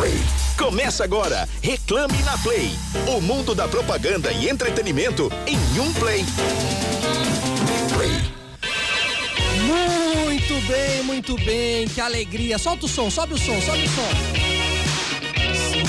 Play. Começa agora, Reclame na Play. O mundo da propaganda e entretenimento em um play. Play. Muito bem, muito bem, que alegria. Solta o som, sobe o som, sobe o som. Sim,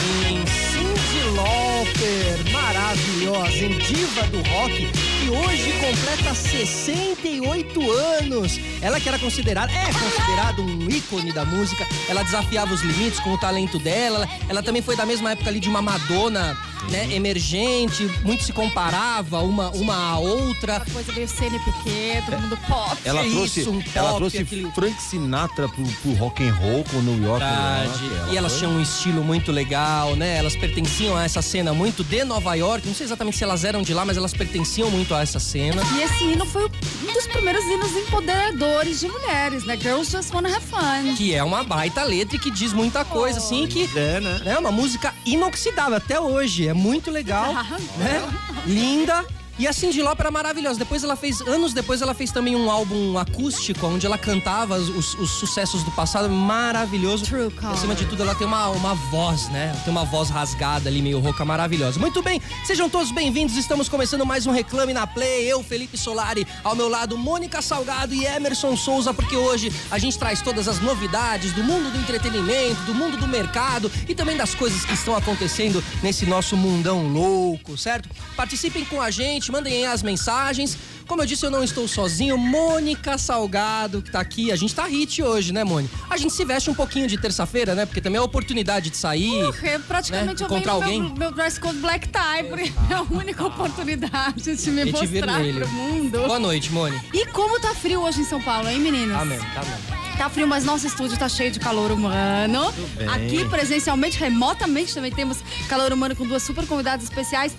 Cindy Lauper, maravilhosa, em diva do rock, que hoje completa 68 anos. Ela que era considerada, é considerada um ícone da música. Ela desafiava os limites com o talento dela. Ela também foi da mesma época ali de uma Madonna, né, emergente, muito se comparava uma, uma a outra. Uma coisa meio CNPq, todo mundo pop. Ela trouxe, Isso, um ela pop, trouxe aquele- Frank Sinatra pro, pro rock and roll com New York. Verdade. York. E elas foi- tinham um estilo muito legal, né? Elas pertenciam a essa cena muito de Nova York. Não sei exatamente se elas eram de lá, mas elas pertenciam muito a essa cena. E esse hino foi um dos primeiros hinos empoderadores de mulheres, né? Girls Just Wanna Have Fun. Que é uma baita letra e que diz muita coisa, assim, que É, né? é uma música inoxidável até hoje. É muito legal, né? Linda. E a Cyndi Lauper era maravilhosa. Depois ela fez, anos depois, ela fez também um álbum acústico, onde ela cantava os, os sucessos do passado. Maravilhoso. True E, Acima de tudo, ela tem uma, uma voz, né? Tem uma voz rasgada ali, meio rouca, maravilhosa. Muito bem, sejam todos bem-vindos. Estamos começando mais um Reclame na Play. Eu, Felipe Solari, ao meu lado, Mônica Salgado e Emerson Souza, porque hoje a gente traz todas as novidades do mundo do entretenimento, do mundo do mercado e também das coisas que estão acontecendo nesse nosso mundão louco, certo? Participem com a gente, mandem aí as mensagens. Como eu disse, eu não estou sozinho. Mônica Salgado, que tá aqui. A gente tá hit hoje, né, Mônica? A gente se veste um pouquinho de terça-feira, né? Porque também é a oportunidade de sair. Porque praticamente Né? eu Encontrar no alguém? meu, meu dress code black tie, porque é a única oportunidade de me mostrar vermelho. pro mundo. Boa noite, Mônica. E como tá frio hoje em São Paulo, hein, meninos? Tá mesmo, tá mesmo. Tá frio, mas nosso estúdio tá cheio de calor humano. Aqui, presencialmente, remotamente, também temos calor humano com duas super convidadas especiais.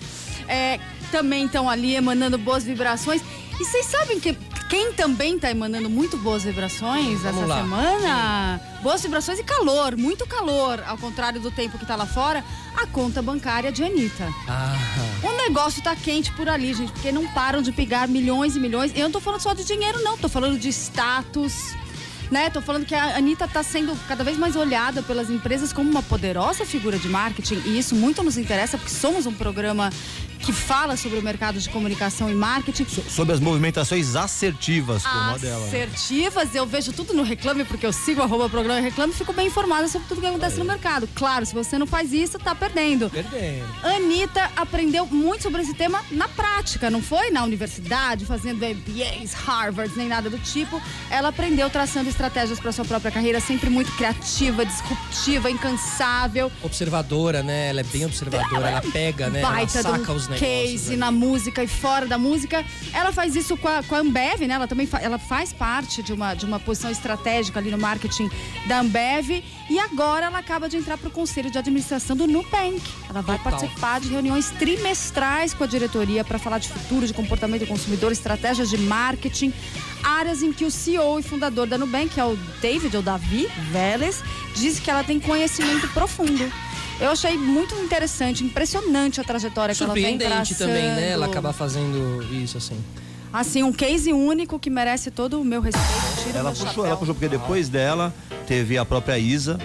É, também estão ali emanando boas vibrações. E vocês sabem que quem também tá emanando muito boas vibrações Vamos essa lá. semana? Boas vibrações e calor, muito calor. Ao contrário do tempo que tá lá fora, a conta bancária de Anitta. Ah, O negócio tá quente por ali, gente, porque não param de pegar milhões e milhões. Eu não tô falando só de dinheiro, não, tô falando de status. Né? Tô falando que a Anitta tá sendo cada vez mais olhada pelas empresas como uma poderosa figura de marketing, e isso muito nos interessa, porque somos um programa que fala sobre o mercado de comunicação e marketing. So- Sobre as movimentações assertivas, como a dela. né? Assertivas, eu vejo tudo no Reclame, porque eu sigo arroba programa Reclame e fico bem informada sobre tudo que acontece no mercado. Claro, se você não faz isso, tá perdendo. perdendo. Anitta aprendeu muito sobre esse tema na prática, não foi na universidade, fazendo MBAs, Harvard, nem nada do tipo. Ela aprendeu traçando estratégias para sua própria carreira, sempre muito criativa, disruptiva, incansável. Observadora, né? Ela é bem observadora. Ela pega, né? Ela Baita saca do os case né? na música e fora da música. Ela faz isso com a, com a Ambev, né? Ela também fa- ela faz parte de uma, de uma posição estratégica ali no marketing da Ambev. E agora ela acaba de entrar para o conselho de administração do Nubank. Ela vai Total. participar de reuniões trimestrais com a diretoria para falar de futuro, de comportamento do consumidor, estratégias de marketing, áreas em que o CEO e fundador da Nubank, que é o David ou Davi Vélez, diz que ela tem conhecimento profundo. Eu achei muito interessante, impressionante a trajetória que ela vem Surpreendente traçando. também, né? Ela acabar fazendo isso, assim. Assim, um case único que merece todo o meu respeito. Tiro Ela meu puxou, chapéu. ela puxou, porque depois dela teve a própria Isa.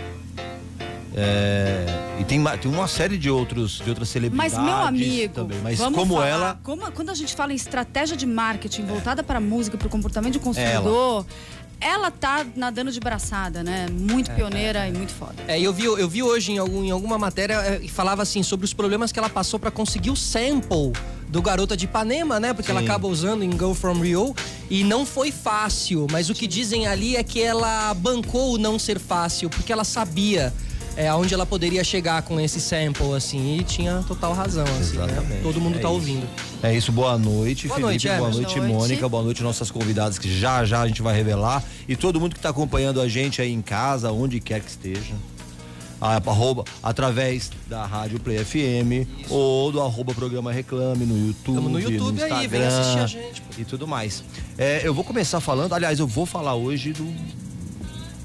é, e tem, tem uma série de outros de outras Mas, celebridades meu amigo, também. Mas vamos como falar, ela. como- quando a gente fala em estratégia de marketing voltada para a música, para o comportamento do consumidor, ela. Tá nadando de braçada, né? Muito pioneira e muito foda. É, e eu vi, eu vi hoje em, algum, em alguma matéria é, que falava assim sobre os problemas que ela passou pra conseguir o sample do Garota de Ipanema, né? Porque ela Sim. acaba usando em Go From Rio e não foi fácil, mas o que dizem ali é que ela bancou o não ser fácil, porque ela sabia é, aonde ela poderia chegar com esse sample, assim, e tinha total razão, assim, né? Exatamente, Todo mundo é tá isso. ouvindo. É isso, boa noite, Boa Felipe. noite, boa noite, Boa noite. Mônica. Boa noite, nossas convidadas, que já já a gente vai revelar. E todo mundo que está acompanhando a gente aí em casa, onde quer que esteja. a- arroba, através da Rádio Play FM ou do arroba programa Reclame no YouTube. Tamo no YouTube aí, vem Instagram assistir a gente, pô. E tudo mais. É, eu vou começar falando, aliás, eu vou falar hoje do,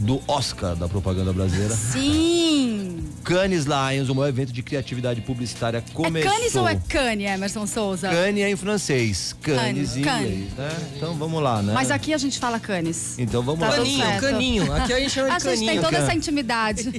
do Oscar da propaganda brasileira. Sim! Cannes Lions, o maior evento de criatividade publicitária, começou. É Cannes ou é Cane, Emerson Souza? Cannes é em francês, Cannes em Cannes. inglês, né? Então vamos lá, né? Mas aqui a gente fala Cannes. Então vamos Tá lá. Caninho, caninho. Aqui a gente chama de A gente tem caninho. toda essa intimidade.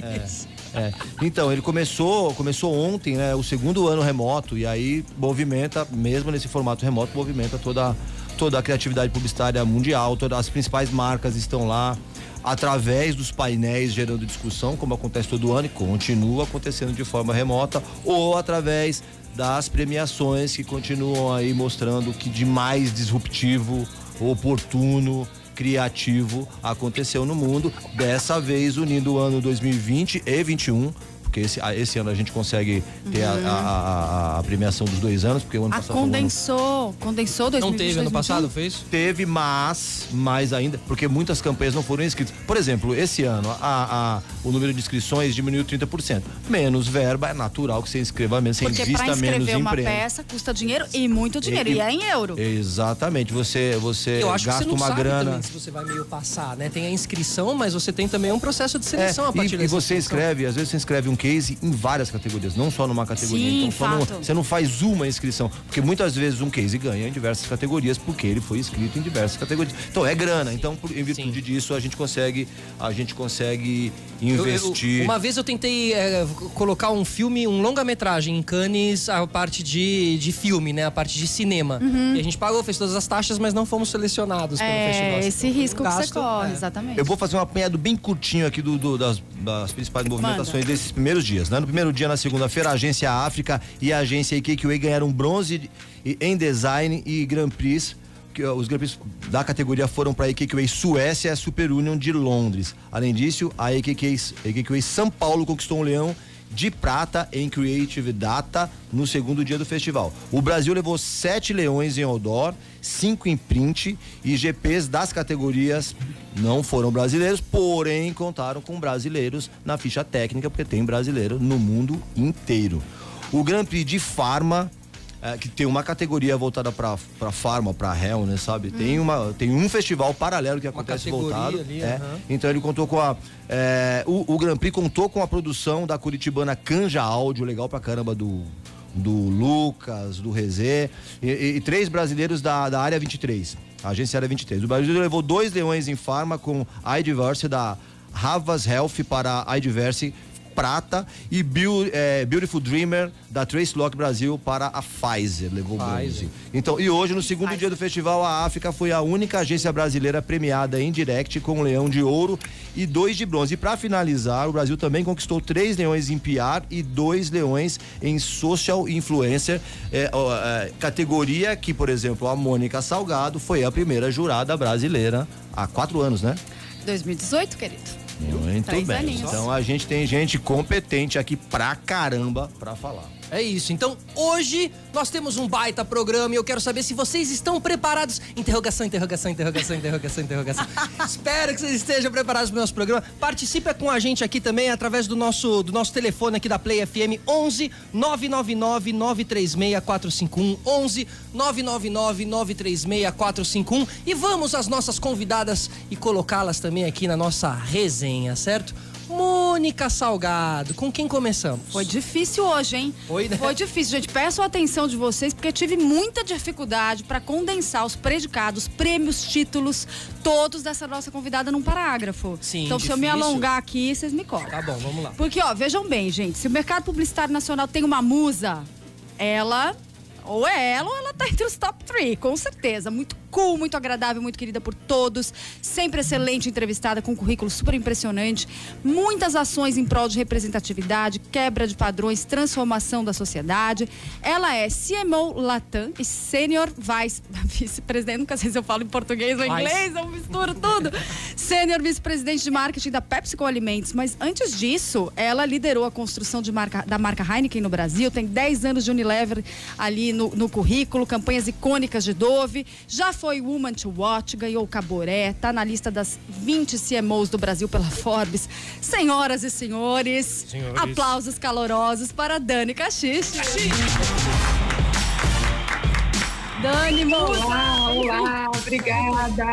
É. Então, ele começou, começou ontem, né? O segundo ano remoto, e aí movimenta, mesmo nesse formato remoto, movimenta toda, toda a criatividade publicitária mundial, todas as principais marcas estão lá através dos painéis gerando discussão, como acontece todo ano e continua acontecendo de forma remota, ou através das premiações que continuam aí mostrando o que de mais disruptivo, oportuno, criativo aconteceu no mundo. Dessa vez unindo o ano 2020 e 21 porque esse, esse ano a gente consegue ter uhum. a, a, a, premiação dos dois anos, porque o ano a passado. Condensou, ano... condensou 2020. Não teve ano passado, fez? Teve, mas, mais ainda, porque muitas campanhas não foram inscritas. Por exemplo, esse ano a, a, o número de inscrições diminuiu 30%. Menos verba, é natural que você inscreva menos, você porque invista menos em uma peça custa dinheiro e muito dinheiro, e, e, é em euro. Exatamente, você, você Eu acho gasta que você não uma sabe grana. Também, se você vai meio passar, né? Tem a inscrição, mas você tem também um processo de seleção é, a partir E, e você inscreve, às vezes você inscreve um case em várias categorias, não só numa categoria. Sim, então não, você não faz uma inscrição, porque muitas vezes um case ganha em diversas categorias porque ele foi inscrito em diversas categorias. Então é grana, então por, em virtude Sim. disso a gente consegue a gente consegue investir. Eu, eu, uma vez eu tentei é, colocar um filme, um longa-metragem em Cannes, a parte de, de filme, né, a parte de cinema. Uhum. E a gente pagou, fez todas as taxas, mas não fomos selecionados é, pelo festival. Esse então, risco um que você corre, é. exatamente. Eu vou fazer um apanhado bem curtinho aqui do, do das, das, principais movimentações Manda. desses primeiros dias, né? No primeiro dia, na segunda-feira, a Agência África e a Agência IKQA ganharam bronze em design e Grand Prix os Grand Prix da categoria foram para a EKQA Suécia e a Super Union de Londres. Além disso, a EKQA, São Paulo conquistou um leão de prata em Creative Data no segundo dia do festival. O Brasil levou sete leões em outdoor, cinco em print e GPs das categorias não foram brasileiros, porém contaram com brasileiros na ficha técnica, porque tem brasileiro no mundo inteiro. O Grand Prix de Farma é, que tem uma categoria voltada para para farma, para hell, né, sabe? Hum. Tem uma tem um festival paralelo que acontece voltado, ali, é. Uhum. Então ele contou com a é, o, o Grand Prix contou com a produção da curitibana Canja Áudio, legal pra caramba do do Lucas, do Rezê e, e, e três brasileiros da, da área 23, a agência área 23. O Brasil levou dois leões em farma com iDiverse da Havas Health para iDiverse prata e é, Beautiful Dreamer da Trace Lock Brasil para a Pfizer, levou bronze. Então, e hoje, no segundo Pfizer. dia do festival, a África foi a única agência brasileira premiada em direct com um leão de ouro e dois de bronze. E para finalizar, o Brasil também conquistou três leões em PR e dois leões em Social Influencer, é, é, categoria que, por exemplo, a Mônica Salgado foi a primeira jurada brasileira há quatro anos, né? 2018, querido. Muito Três bem. Aninhos. Então a gente tem gente competente aqui pra caramba pra falar. É isso. Então, hoje nós temos um baita programa e eu quero saber se vocês estão preparados. Interrogação, interrogação, interrogação, interrogação, interrogação. Espero que vocês estejam preparados para o nosso programa. Participe com a gente aqui também através do nosso, do nosso telefone aqui da Play FM 11 999 936 451 11 999 936 451 e vamos às nossas convidadas e colocá-las também aqui na nossa resenha, certo? Mônica Salgado, com quem começamos? Foi difícil hoje, hein? Foi, né? Foi difícil, gente. Peço a atenção de vocês, porque tive muita dificuldade para condensar os predicados, prêmios, títulos, todos dessa nossa convidada num parágrafo. Sim, Então, difícil. se eu me alongar aqui, vocês me cortam. Tá bom, vamos lá. Porque, ó, vejam bem, gente, se o mercado publicitário nacional tem uma musa, ela ou é ela ou ela tá entre os top 3, com certeza. Muito cool, muito agradável, muito querida por todos. Sempre excelente entrevistada, com um currículo super impressionante. Muitas ações em prol de representatividade, quebra de padrões, transformação da sociedade. Ela é CMO Latam e Senior Vice, Vice-Presidente, nunca sei se eu falo em português ou inglês, eu misturo tudo. Senior Vice-Presidente de Marketing da PepsiCo Alimentos. Mas antes disso, ela liderou a construção de marca, da marca Heineken no Brasil, tem 10 anos de Unilever ali no, no currículo, campanhas icônicas de Dove, já foi Woman to Watch, ganhou o Caboré, tá na lista das 20 CMOs do Brasil pela Forbes. Senhoras e senhores, senhores. aplausos calorosos para Dani Caxixe. Dani, Olá, olá, obrigada.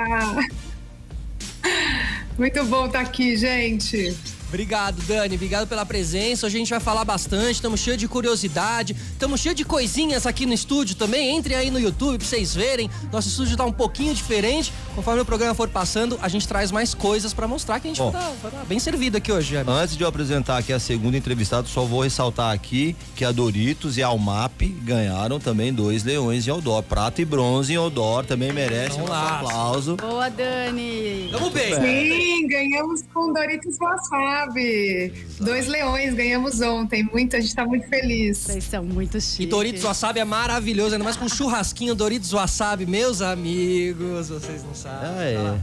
Muito bom estar aqui, gente. Obrigado, Dani. Obrigado pela presença. Hoje a gente vai falar bastante. Estamos cheios de curiosidade. Estamos cheios de coisinhas aqui no estúdio também. Entrem aí no YouTube pra vocês verem. Nosso estúdio tá um pouquinho diferente. Conforme o programa for passando, a gente traz mais coisas para mostrar que a gente Bom, tá, tá, bem servido aqui hoje. Antes de eu apresentar aqui a segunda entrevistada, só vou ressaltar aqui que a Doritos e a Almap ganharam também dois leões em Odor. Prata e bronze em Odor também merece um aplauso. Boa, Dani. Vamos bem. Sim, ganhamos com Doritos Wasabi sabe? Dois leões ganhamos ontem. Muito, a gente tá muito feliz. Vocês são muito chiques. E Doritos Wasabi é maravilhoso, ainda mais com churrasquinho Doritos Wasabi, meus amigos, vocês não sabem. Ah,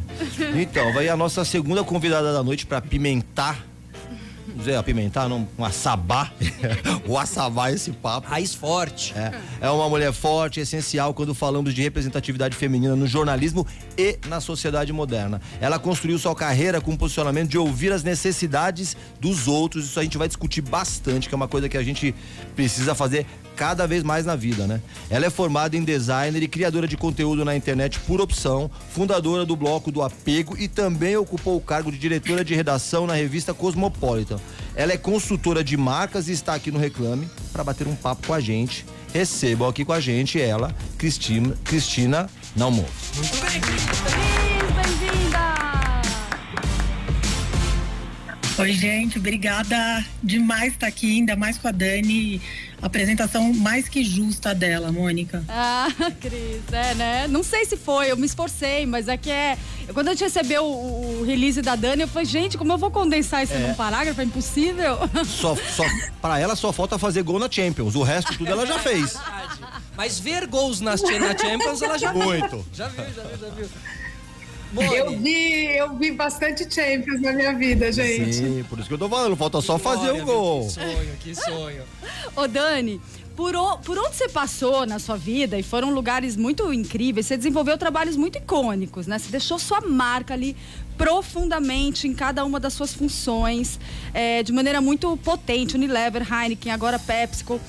é. Então, vai a nossa segunda convidada da noite para pimentar dizer, apimentar, não, um assabá. o assabá esse papo. Raiz forte. É, é uma mulher forte, essencial quando falamos de representatividade feminina no jornalismo e na sociedade moderna. Ela construiu sua carreira com o posicionamento de ouvir as necessidades dos outros. Isso a gente vai discutir bastante, que é uma coisa que a gente precisa fazer cada vez mais na vida, né? Ela é formada em designer e criadora de conteúdo na internet por opção, fundadora do bloco do Apego e também ocupou o cargo de diretora de redação na revista Cosmopolitan. Ela é consultora de marcas e está aqui no Reclame para bater um papo com a gente. Recebam aqui com a gente ela, Cristina, Cristina Nalmo. Muito bem, Oi, gente, obrigada demais estar aqui, ainda mais com a Dani apresentação mais que justa dela, Mônica. Ah, Cris, é, né? Não sei se foi, eu me esforcei, mas é que é. Quando a gente recebeu o, o release da Dani, eu falei, gente, como eu vou condensar isso é. num parágrafo? É impossível. Só, só, pra ela só falta fazer gol na Champions. O resto tudo ela já fez. Mas ver gols nas, na Champions ela já Muito. Já viu, já viu, já viu. Eu vi, eu vi bastante Champions na minha vida, gente. Sim, por isso que eu tô falando, falta só fazer o um gol. Que sonho, que sonho. Ô, Dani, por, o, por onde você passou na sua vida e foram lugares muito incríveis, você desenvolveu trabalhos muito icônicos, né? Você deixou sua marca ali profundamente em cada uma das suas funções, é, de maneira muito potente. Unilever, Heineken, agora PepsiCo.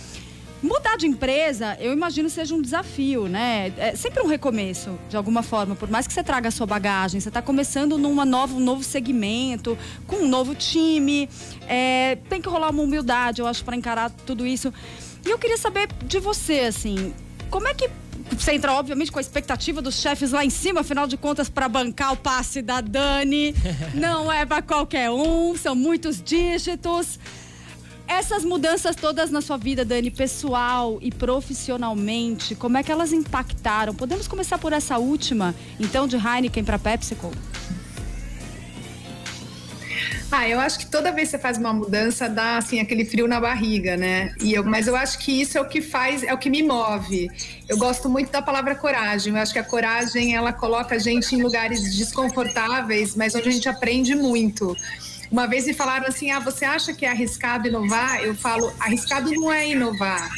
Mudar de empresa, eu imagino seja um desafio, né? É sempre um recomeço, de alguma forma. Por mais que você traga a sua bagagem, você está começando num novo, um novo segmento, com um novo time. É, tem que rolar uma humildade, eu acho, para encarar tudo isso. E eu queria saber de você, assim, como é que você entra, obviamente, com a expectativa dos chefes lá em cima, afinal de contas, para bancar o passe da Dani. Não é para qualquer um, são muitos dígitos. Essas mudanças todas na sua vida, Dani, pessoal e profissionalmente, como é que elas impactaram? Podemos começar por essa última, então, de Heineken para PepsiCo? Ah, eu acho que toda vez que você faz uma mudança dá assim aquele frio na barriga, né? E eu, mas eu acho que isso é o que faz, é o que me move. Eu gosto muito da palavra coragem. Eu acho que a coragem ela coloca a gente em lugares desconfortáveis, mas onde a gente aprende muito. Uma vez me falaram assim: ah, você acha que é arriscado inovar? Eu falo: arriscado não é inovar,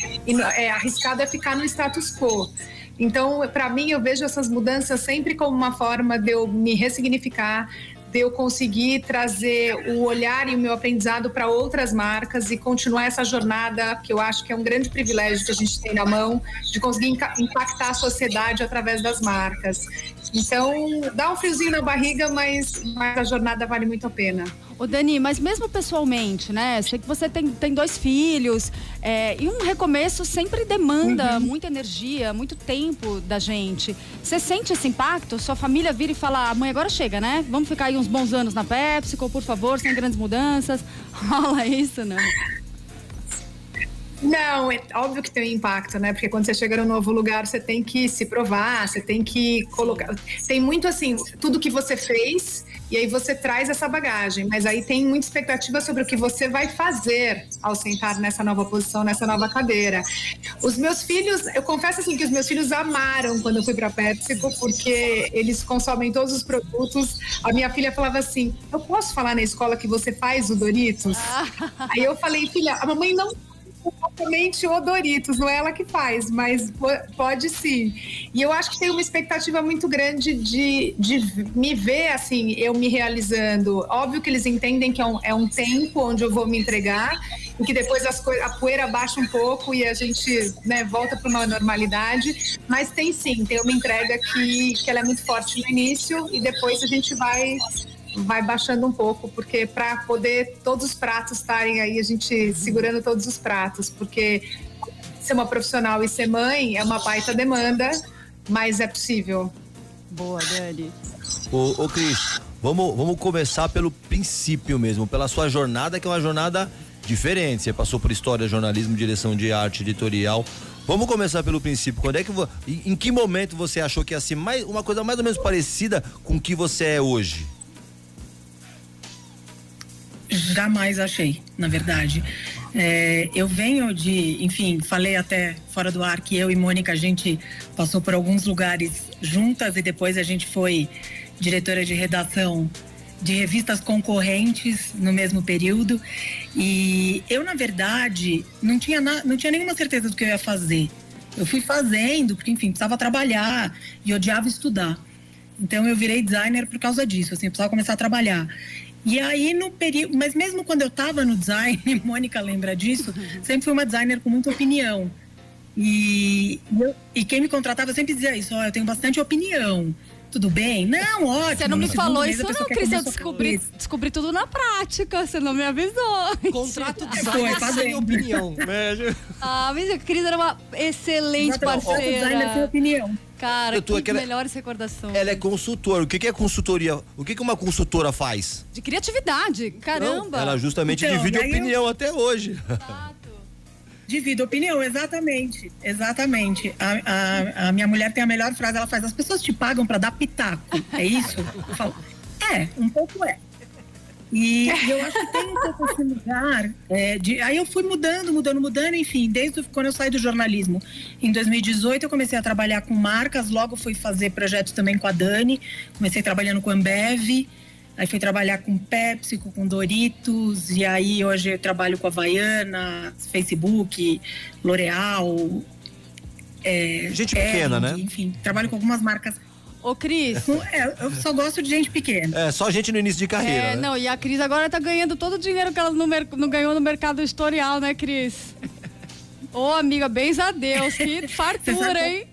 é arriscado é ficar no status quo. Então, para mim, eu vejo essas mudanças sempre como uma forma de eu me ressignificar, de eu conseguir trazer o olhar e o meu aprendizado para outras marcas e continuar essa jornada, que eu acho que é um grande privilégio que a gente tem na mão, de conseguir impactar a sociedade através das marcas. Então, dá um friozinho na barriga, mas, mas a jornada vale muito a pena. Ô Dani, mas mesmo pessoalmente, né? Sei que você tem, tem dois filhos é, e um recomeço sempre demanda uhum. muita energia, muito tempo da gente. Você sente esse impacto? Sua família vira e fala, ah, mãe, agora chega, né? Vamos ficar aí uns bons anos na PepsiCo, por favor, sem grandes mudanças. Rola isso, não? Não, é óbvio que tem um impacto, né? Porque quando você chega num novo lugar, você tem que se provar, você tem que colocar. Tem muito assim, tudo que você fez, e aí você traz essa bagagem, mas aí tem muita expectativa sobre o que você vai fazer ao sentar nessa nova posição, nessa nova cadeira. Os meus filhos, eu confesso assim que os meus filhos amaram quando eu fui para PepsiCo, porque eles consomem todos os produtos. A minha filha falava assim: "Eu posso falar na escola que você faz o Doritos?" aí eu falei: "Filha, a mamãe não exatamente o Doritos, não é ela que faz, mas pode sim. E eu acho que tem uma expectativa muito grande de, de me ver assim, eu me realizando. Óbvio que eles entendem que é um, é um tempo onde eu vou me entregar e que depois as a poeira baixa um pouco e a gente né, volta para uma normalidade. Mas tem sim, tem uma entrega que, que ela é muito forte no início e depois a gente vai vai baixando um pouco, porque para poder todos os pratos estarem aí, a gente segurando todos os pratos, porque ser uma profissional e ser mãe é uma baita demanda, mas é possível. Boa, Dani. Ô, ô Cris, vamos, vamos começar pelo princípio mesmo, pela sua jornada, que é uma jornada diferente. Você passou por história, jornalismo, direção de arte, editorial. Vamos começar pelo princípio. Quando é que em, que momento você achou que ia ser mais, uma coisa mais ou menos parecida com o que você é hoje? Jamais achei, na verdade. É, eu venho de, enfim, falei até fora do ar que eu e Mônica a gente passou por alguns lugares juntas e depois a gente foi diretora de redação de revistas concorrentes no mesmo período. E eu, na verdade, não tinha, na, não tinha nenhuma certeza do que eu ia fazer. Eu fui fazendo, porque, enfim, precisava trabalhar e odiava estudar. Então, eu virei designer por causa disso, assim, eu precisava começar a trabalhar. E aí, no período. Mas mesmo quando eu estava no design, Mônica lembra disso, sempre fui uma designer com muita opinião. E, e quem me contratava sempre dizia isso: ó, oh, eu tenho bastante opinião tudo bem? Não, ótimo. Você não me falou isso, não, Cris. Eu descobri, descobri tudo na prática. Você não me avisou. Contrato designer Foi, sem opinião. ah, mas a Cris era uma excelente Exatamente. parceira. Designer sem opinião. Cara, eu tô, que melhores recordações. Ela é consultora. O que, que é consultoria? O que, que uma consultora faz? De criatividade. Caramba. Não, ela justamente então, divide opinião eu... até hoje. Exato. Divido opinião, exatamente. Exatamente. A, a, a, minha mulher tem a melhor frase, ela faz, as pessoas te pagam para dar pitaco. É isso? Eu falo, é, um pouco é. E eu acho que tem um pouco esse lugar. É, de, aí eu fui mudando, mudando, mudando, enfim, desde quando eu saí do jornalismo. Em 2018 eu comecei a trabalhar com marcas, logo fui fazer projetos também com a Dani, comecei trabalhando com a Ambev. Aí fui trabalhar com Pepsi, com Doritos, e aí hoje eu trabalho com a Havaiana, Facebook, L'Oreal. É, gente pequena, né? Enfim, trabalho com algumas marcas. Ô, Cris. É, eu só gosto de gente pequena. É, só gente no início de carreira. É, né? não, e a Cris agora tá ganhando todo o dinheiro que ela não, não ganhou no mercado editorial, né, Cris? Ô, amiga, bens a Deus, que fartura, hein?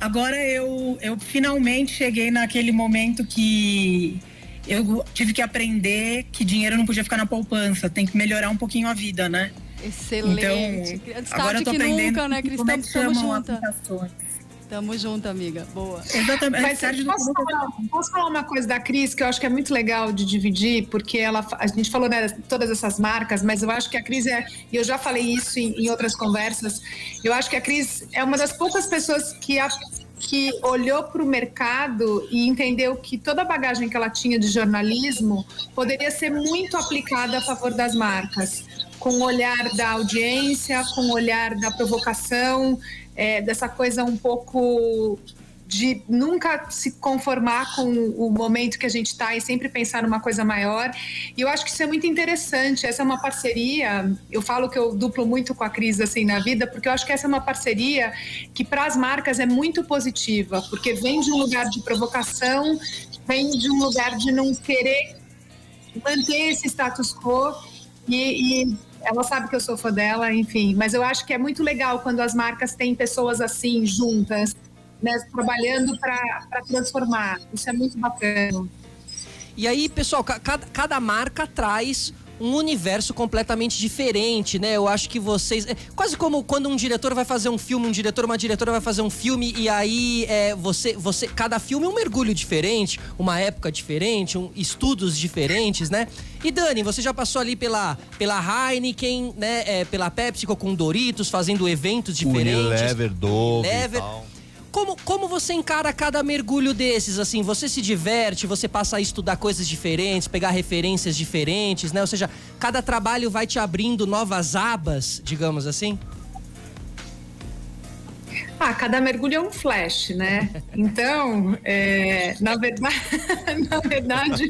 Agora eu, eu finalmente cheguei naquele momento que eu tive que aprender que dinheiro não podia ficar na poupança, tem que melhorar um pouquinho a vida, né? Excelente. Então, agora eu tô que aprendendo nunca, né, Cristão? Como é que chamam aplicações. Tamo junto, amiga. Boa. Exatamente. Mas, posso, falar, posso falar uma coisa da Cris que eu acho que é muito legal de dividir, porque ela, a gente falou né, todas essas marcas, mas eu acho que a Cris é, e eu já falei isso em, em outras conversas, eu acho que a Cris é uma das poucas pessoas que a, que olhou para o mercado e entendeu que toda a bagagem que ela tinha de jornalismo poderia ser muito aplicada a favor das marcas, com o olhar da audiência, com o olhar da provocação, é, dessa coisa um pouco de nunca se conformar com o momento que a gente está e sempre pensar numa coisa maior. E eu acho que isso é muito interessante. Essa é uma parceria. Eu falo que eu duplo muito com a Cris assim na vida, porque eu acho que essa é uma parceria que para as marcas é muito positiva, porque vem de um lugar de provocação, vem de um lugar de não querer manter esse status quo e, e ela sabe que eu sou fã dela, enfim. Mas eu acho que é muito legal quando as marcas têm pessoas assim juntas, né, trabalhando para transformar. Isso é muito bacana. E aí, pessoal, cada, cada marca traz um universo completamente diferente, né? Eu acho que vocês. É quase como quando um diretor vai fazer um filme, um diretor, uma diretora vai fazer um filme, e aí é, você, você. Cada filme é um mergulho diferente, uma época diferente, um, estudos diferentes, né? E Dani, você já passou ali pela, pela Heineken, né? É, pela PepsiCo com Doritos, fazendo eventos diferentes. Unilever, Dove Unilever. E tal. Como, como você encara cada mergulho desses? Assim, você se diverte, você passa a estudar coisas diferentes, pegar referências diferentes, né? Ou seja, cada trabalho vai te abrindo novas abas, digamos assim? Ah, cada mergulho é um flash, né? Então, é, na verdade, na verdade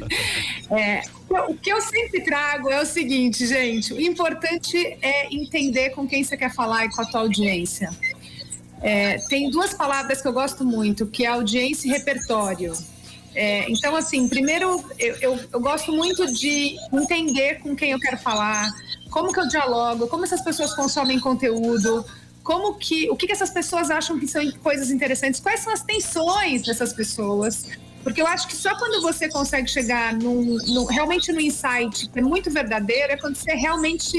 é, o que eu sempre trago é o seguinte, gente: o importante é entender com quem você quer falar e com a tua audiência. É, tem duas palavras que eu gosto muito, que é audiência e repertório. É, então, assim, primeiro, eu, eu, eu, gosto muito de entender com quem eu quero falar, como que eu dialogo, como essas pessoas consomem conteúdo, como que, o que, que essas pessoas acham que são coisas interessantes, quais são as tensões dessas pessoas, Porque eu acho que só quando você consegue chegar num, num, realmente no insight que é muito verdadeiro, é quando você realmente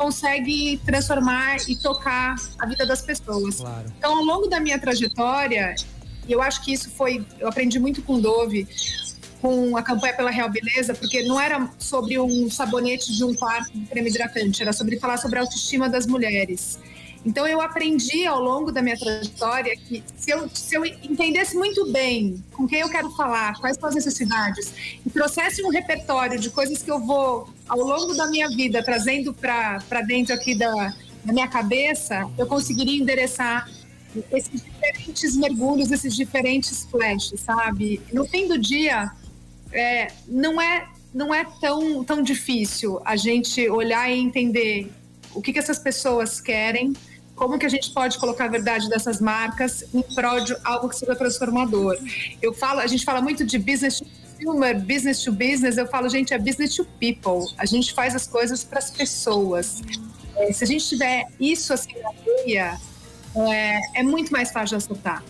consegue transformar e tocar a vida das pessoas. Claro. Então, ao longo da minha trajetória, e eu acho que isso foi, eu aprendi muito com Dove, com a campanha pela Real Beleza, porque não era sobre um sabonete de um quarto de creme hidratante, era sobre falar sobre a autoestima das mulheres. Então eu aprendi ao longo da minha trajetória que se eu, se eu entendesse muito bem com quem eu quero falar, quais são as necessidades, e trouxesse um repertório de coisas que eu vou, ao longo da minha vida, trazendo para dentro aqui da, da minha cabeça, eu conseguiria endereçar esses diferentes mergulhos, esses diferentes flashes, sabe? No fim do dia, é, não é não é tão, tão difícil a gente olhar e entender o que, que essas pessoas querem, como que a gente pode colocar a verdade dessas marcas em prol de algo que seja transformador. Eu falo, a gente fala muito de business to consumer, business to business, eu falo, gente, é business to people. A gente faz as coisas para as pessoas. É, se a gente tiver isso assim na veia, é, é muito mais fácil de acertar.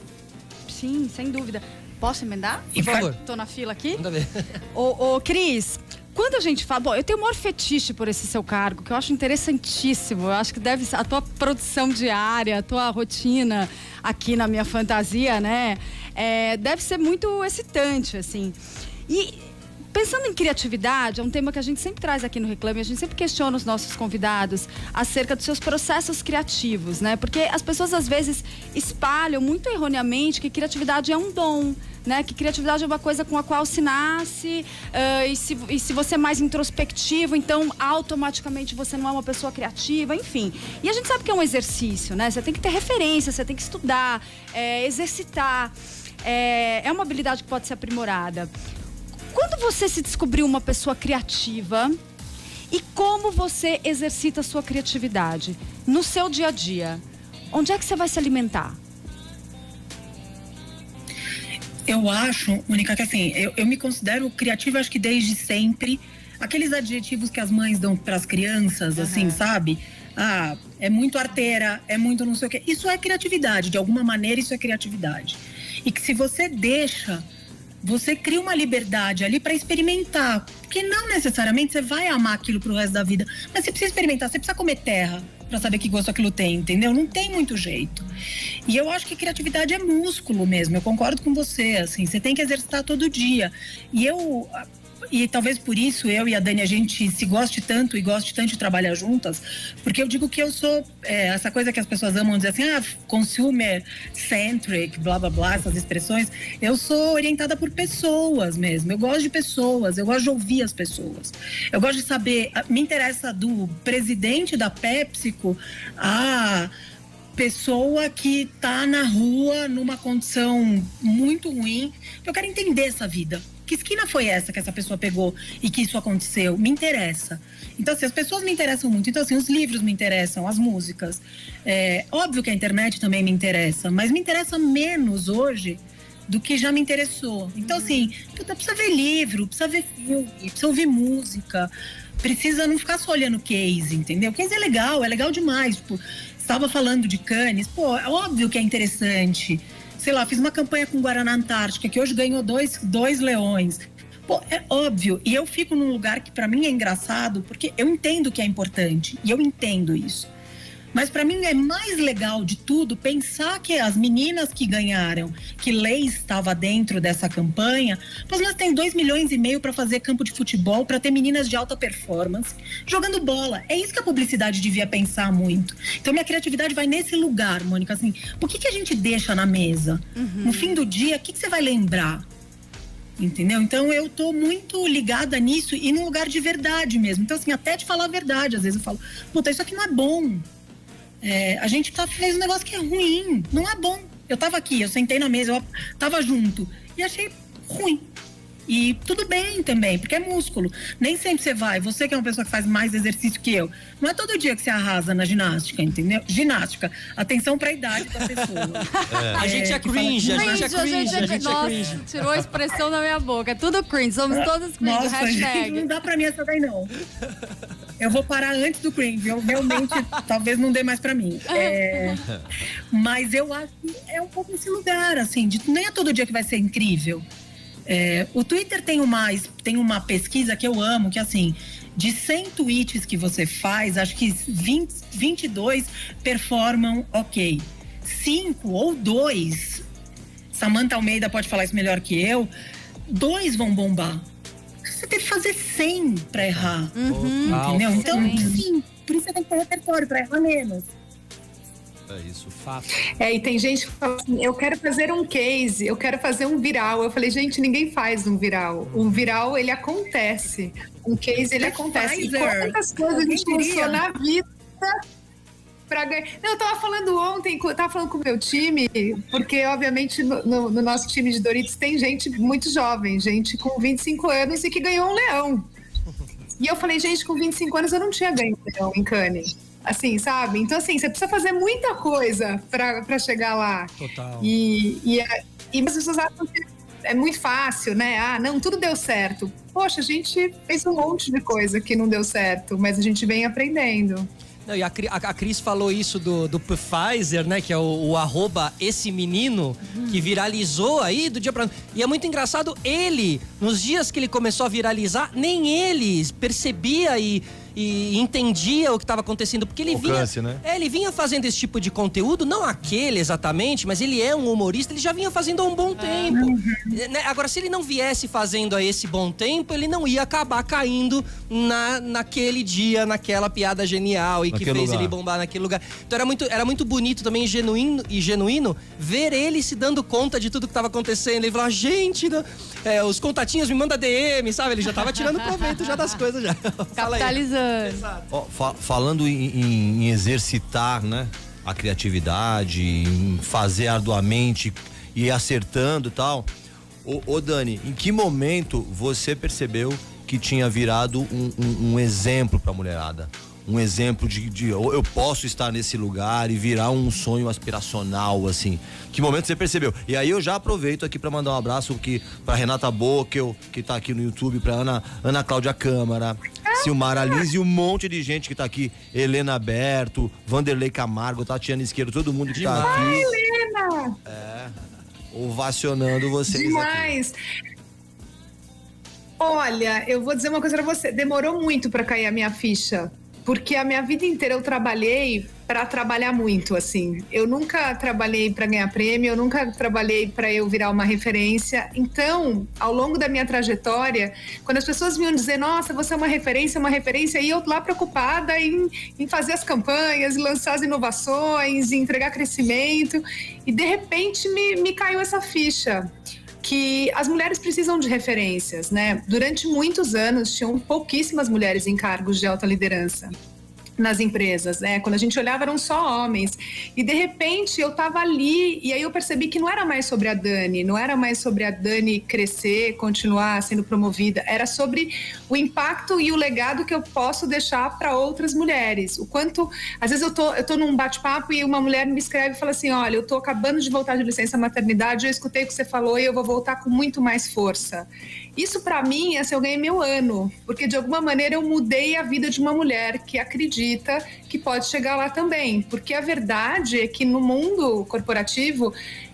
Sim, sem dúvida. Posso emendar? Por favor. Tô na fila aqui. Manda ver. Ô, ô, Cris, quando a gente fala, bom, eu tenho o maior fetiche por esse seu cargo, que eu acho interessantíssimo. Eu acho que deve a tua produção diária, a tua rotina aqui na minha fantasia, né? É, deve ser muito excitante, assim. E Pensando em criatividade, é um tema que a gente sempre traz aqui no Reclame, a gente sempre questiona os nossos convidados acerca dos seus processos criativos, né? Porque as pessoas às vezes espalham muito erroneamente que criatividade é um dom né? Que criatividade é uma coisa com a qual se nasce uh, e, se, e se você é mais introspectivo, então automaticamente você não é uma pessoa criativa, enfim. E a gente sabe que é um exercício, né? Você tem que ter referência, você tem que estudar, é, exercitar. É, é uma habilidade que pode ser aprimorada. Quando você se descobriu uma pessoa criativa e como você exercita a sua criatividade no seu dia a dia, onde é que você vai se alimentar? Eu acho, Mônica, que assim, eu, eu me considero criativa, acho que desde sempre. Aqueles adjetivos que as mães dão para as crianças, uhum. assim, sabe? Ah, é muito arteira, é muito não sei o quê. Isso é criatividade, de alguma maneira isso é criatividade. E que se você deixa, você cria uma liberdade ali para experimentar. Porque não necessariamente você vai amar aquilo pro resto da vida. Mas você precisa experimentar, você precisa comer terra para saber que gosto aquilo tem, entendeu? Não tem muito jeito. E eu acho que criatividade é músculo mesmo. Eu concordo com você, assim, você tem que exercitar todo dia. E eu e talvez por isso eu e a Dani a gente se goste tanto e goste tanto de trabalhar juntas, porque eu digo que eu sou é, essa coisa que as pessoas amam dizer assim, ah, consumer centric, blá blá blá, essas expressões. Eu sou orientada por pessoas mesmo. Eu gosto de pessoas, eu gosto de ouvir as pessoas. Eu gosto de saber, me interessa do presidente da PepsiCo a pessoa que está na rua numa condição muito ruim. Eu quero entender essa vida. Que esquina foi essa que essa pessoa pegou e que isso aconteceu? Me interessa. Então, assim, as pessoas me interessam muito. Então, assim, os livros me interessam, as músicas. É, óbvio que a internet também me interessa, mas me interessa menos hoje do que já me interessou. Então, uhum. assim, precisa ver livro, precisa ver filme, precisa ouvir música. Precisa não ficar só olhando case, entendeu? Case é legal, é legal demais. Tipo, estava falando de Cannes, pô, é óbvio que é interessante sei lá, fiz uma campanha com Guaraná Antártica, que hoje ganhou dois, dois leões. Pô, é óbvio. E eu fico num lugar que para mim é engraçado, porque eu entendo que é importante. E eu entendo isso. Mas para mim é mais legal de tudo pensar que as meninas que ganharam, que lei estava dentro dessa campanha, mas nós temos 2 milhões e meio para fazer campo de futebol, para ter meninas de alta performance jogando bola. É isso que a publicidade devia pensar muito. Então minha criatividade vai nesse lugar, Mônica, assim, o que, que a gente deixa na mesa? Uhum. No fim do dia, o que, que você vai lembrar? Entendeu? Então eu tô muito ligada nisso e num lugar de verdade mesmo. Então, assim, até de falar a verdade, às vezes eu falo, puta, isso aqui não é bom. É, a gente tá, fez um negócio que é ruim, não é bom. Eu tava aqui, eu sentei na mesa, eu tava junto e achei ruim. E tudo bem também, porque é músculo. Nem sempre você vai. Você que é uma pessoa que faz mais exercício que eu. Não é todo dia que você arrasa na ginástica, entendeu? Ginástica. Atenção para a idade da pessoa. É. A gente é cringe, a gente é cringe. A gente é cringe. tirou a expressão da minha boca. É tudo cringe, somos todos cringe. Nossa, hashtag. não dá para mim essa daí, não. Eu vou parar antes do cringe. Eu realmente, talvez não dê mais para mim. É, mas eu acho que é um pouco esse lugar, assim, de, nem é todo dia que vai ser incrível. É, o Twitter tem uma, tem uma pesquisa que eu amo, que assim, de 100 tweets que você faz, acho que 20, 22 performam ok. Cinco ou dois, Samantha Almeida pode falar isso melhor que eu, dois vão bombar. Você tem que fazer 100 para errar. Uhum. Entendeu? Então, sim, por isso você tem que ter repertório para errar menos. É isso. Fato. É, e tem gente que fala assim, eu quero fazer um case, eu quero fazer um viral. Eu falei, gente, ninguém faz um viral. Um viral, ele acontece. Um case, ele É acontece. E quantas coisas a gente pensou na vida pra ganhar. Não, eu tava falando ontem, eu tava falando com o meu time, porque, obviamente, no, no- no nosso time de Doritos tem gente muito jovem, gente com 25 anos e que ganhou um leão. E eu falei, gente, com 25 anos eu não tinha ganho um leão em Cannes. Assim, sabe? Então, assim, você precisa fazer muita coisa pra chegar lá. Total. E, e, é- e as pessoas acham que é muito fácil, né? Ah, não, tudo deu certo. Poxa, a gente fez um monte de coisa que não deu certo, mas a gente vem aprendendo. Não, e a, a- a Cris falou isso do, do Pfizer, né? Que é o, o arroba esse menino que viralizou aí do dia pra E é muito engraçado, ele, nos dias que ele começou a viralizar, nem ele percebia e, e entendia o que estava acontecendo. Porque ele Alcance, vinha. né? É, ele vinha fazendo esse tipo de conteúdo, não aquele exatamente, mas ele é um humorista, ele já vinha fazendo há um bom tempo. Né? Agora, se ele não viesse fazendo a esse bom tempo, ele não ia acabar caindo na, naquele dia, naquela piada genial e que Naquele fez lugar. ele bombar naquele lugar. Então era muito, era muito bonito também, genuíno e genuíno, ver ele se dando conta de tudo que estava acontecendo. Ele falou, gente, não- é, os contatinhos me manda DM, sabe? Ele já tava tirando proveito já das coisas já. Fala Ó, fa- falando em, em- exercitar, né? A criatividade, em fazer arduamente e acertando e tal. Ô, ô, Dani, em que momento você percebeu que tinha virado um, um- um exemplo pra mulherada? Um exemplo de, de eu eu posso estar nesse lugar e virar um sonho aspiracional, assim. Que momento você percebeu? E aí eu já aproveito aqui pra mandar um abraço pra Renata Bockel, que tá aqui no YouTube, pra Ana, Ana Cláudia Câmara, Silmara Lins e um monte de gente que tá aqui. Helena Berto, Vanderlei Camargo, Tatiana Isqueiro, todo mundo que tá aqui. Helena! Ovacionando vocês aqui. Demais! Olha, eu vou dizer uma coisa pra você. Demorou muito pra cair a minha ficha. Porque a minha vida inteira eu trabalhei pra trabalhar muito, assim. Eu nunca trabalhei pra ganhar prêmio, eu nunca trabalhei pra eu virar uma referência. Então, ao longo da minha trajetória, quando as pessoas vinham dizer, nossa, você é uma referência, uma referência, e eu lá preocupada em, em fazer as campanhas, lançar as inovações, entregar crescimento, e de repente me, me caiu essa ficha que as mulheres precisam de referências, né? Durante muitos anos tinham pouquíssimas mulheres em cargos de alta liderança nas empresas, né? Quando a gente olhava eram só homens. E de repente eu tava ali e aí eu percebi que não era mais sobre a Dani, não era mais sobre a Dani crescer, continuar sendo promovida, era sobre o impacto e o legado que eu posso deixar para outras mulheres. O quanto, às vezes eu tô, eu tô num bate-papo e uma mulher me escreve e fala assim: "Olha, eu tô acabando de voltar de licença maternidade, eu escutei o que você falou e eu vou voltar com muito mais força". Isso para mim, assim, eu ganhei meu ano, porque de alguma maneira eu mudei a vida de uma mulher que acredita que pode chegar lá também. Porque a verdade é que no mundo corporativo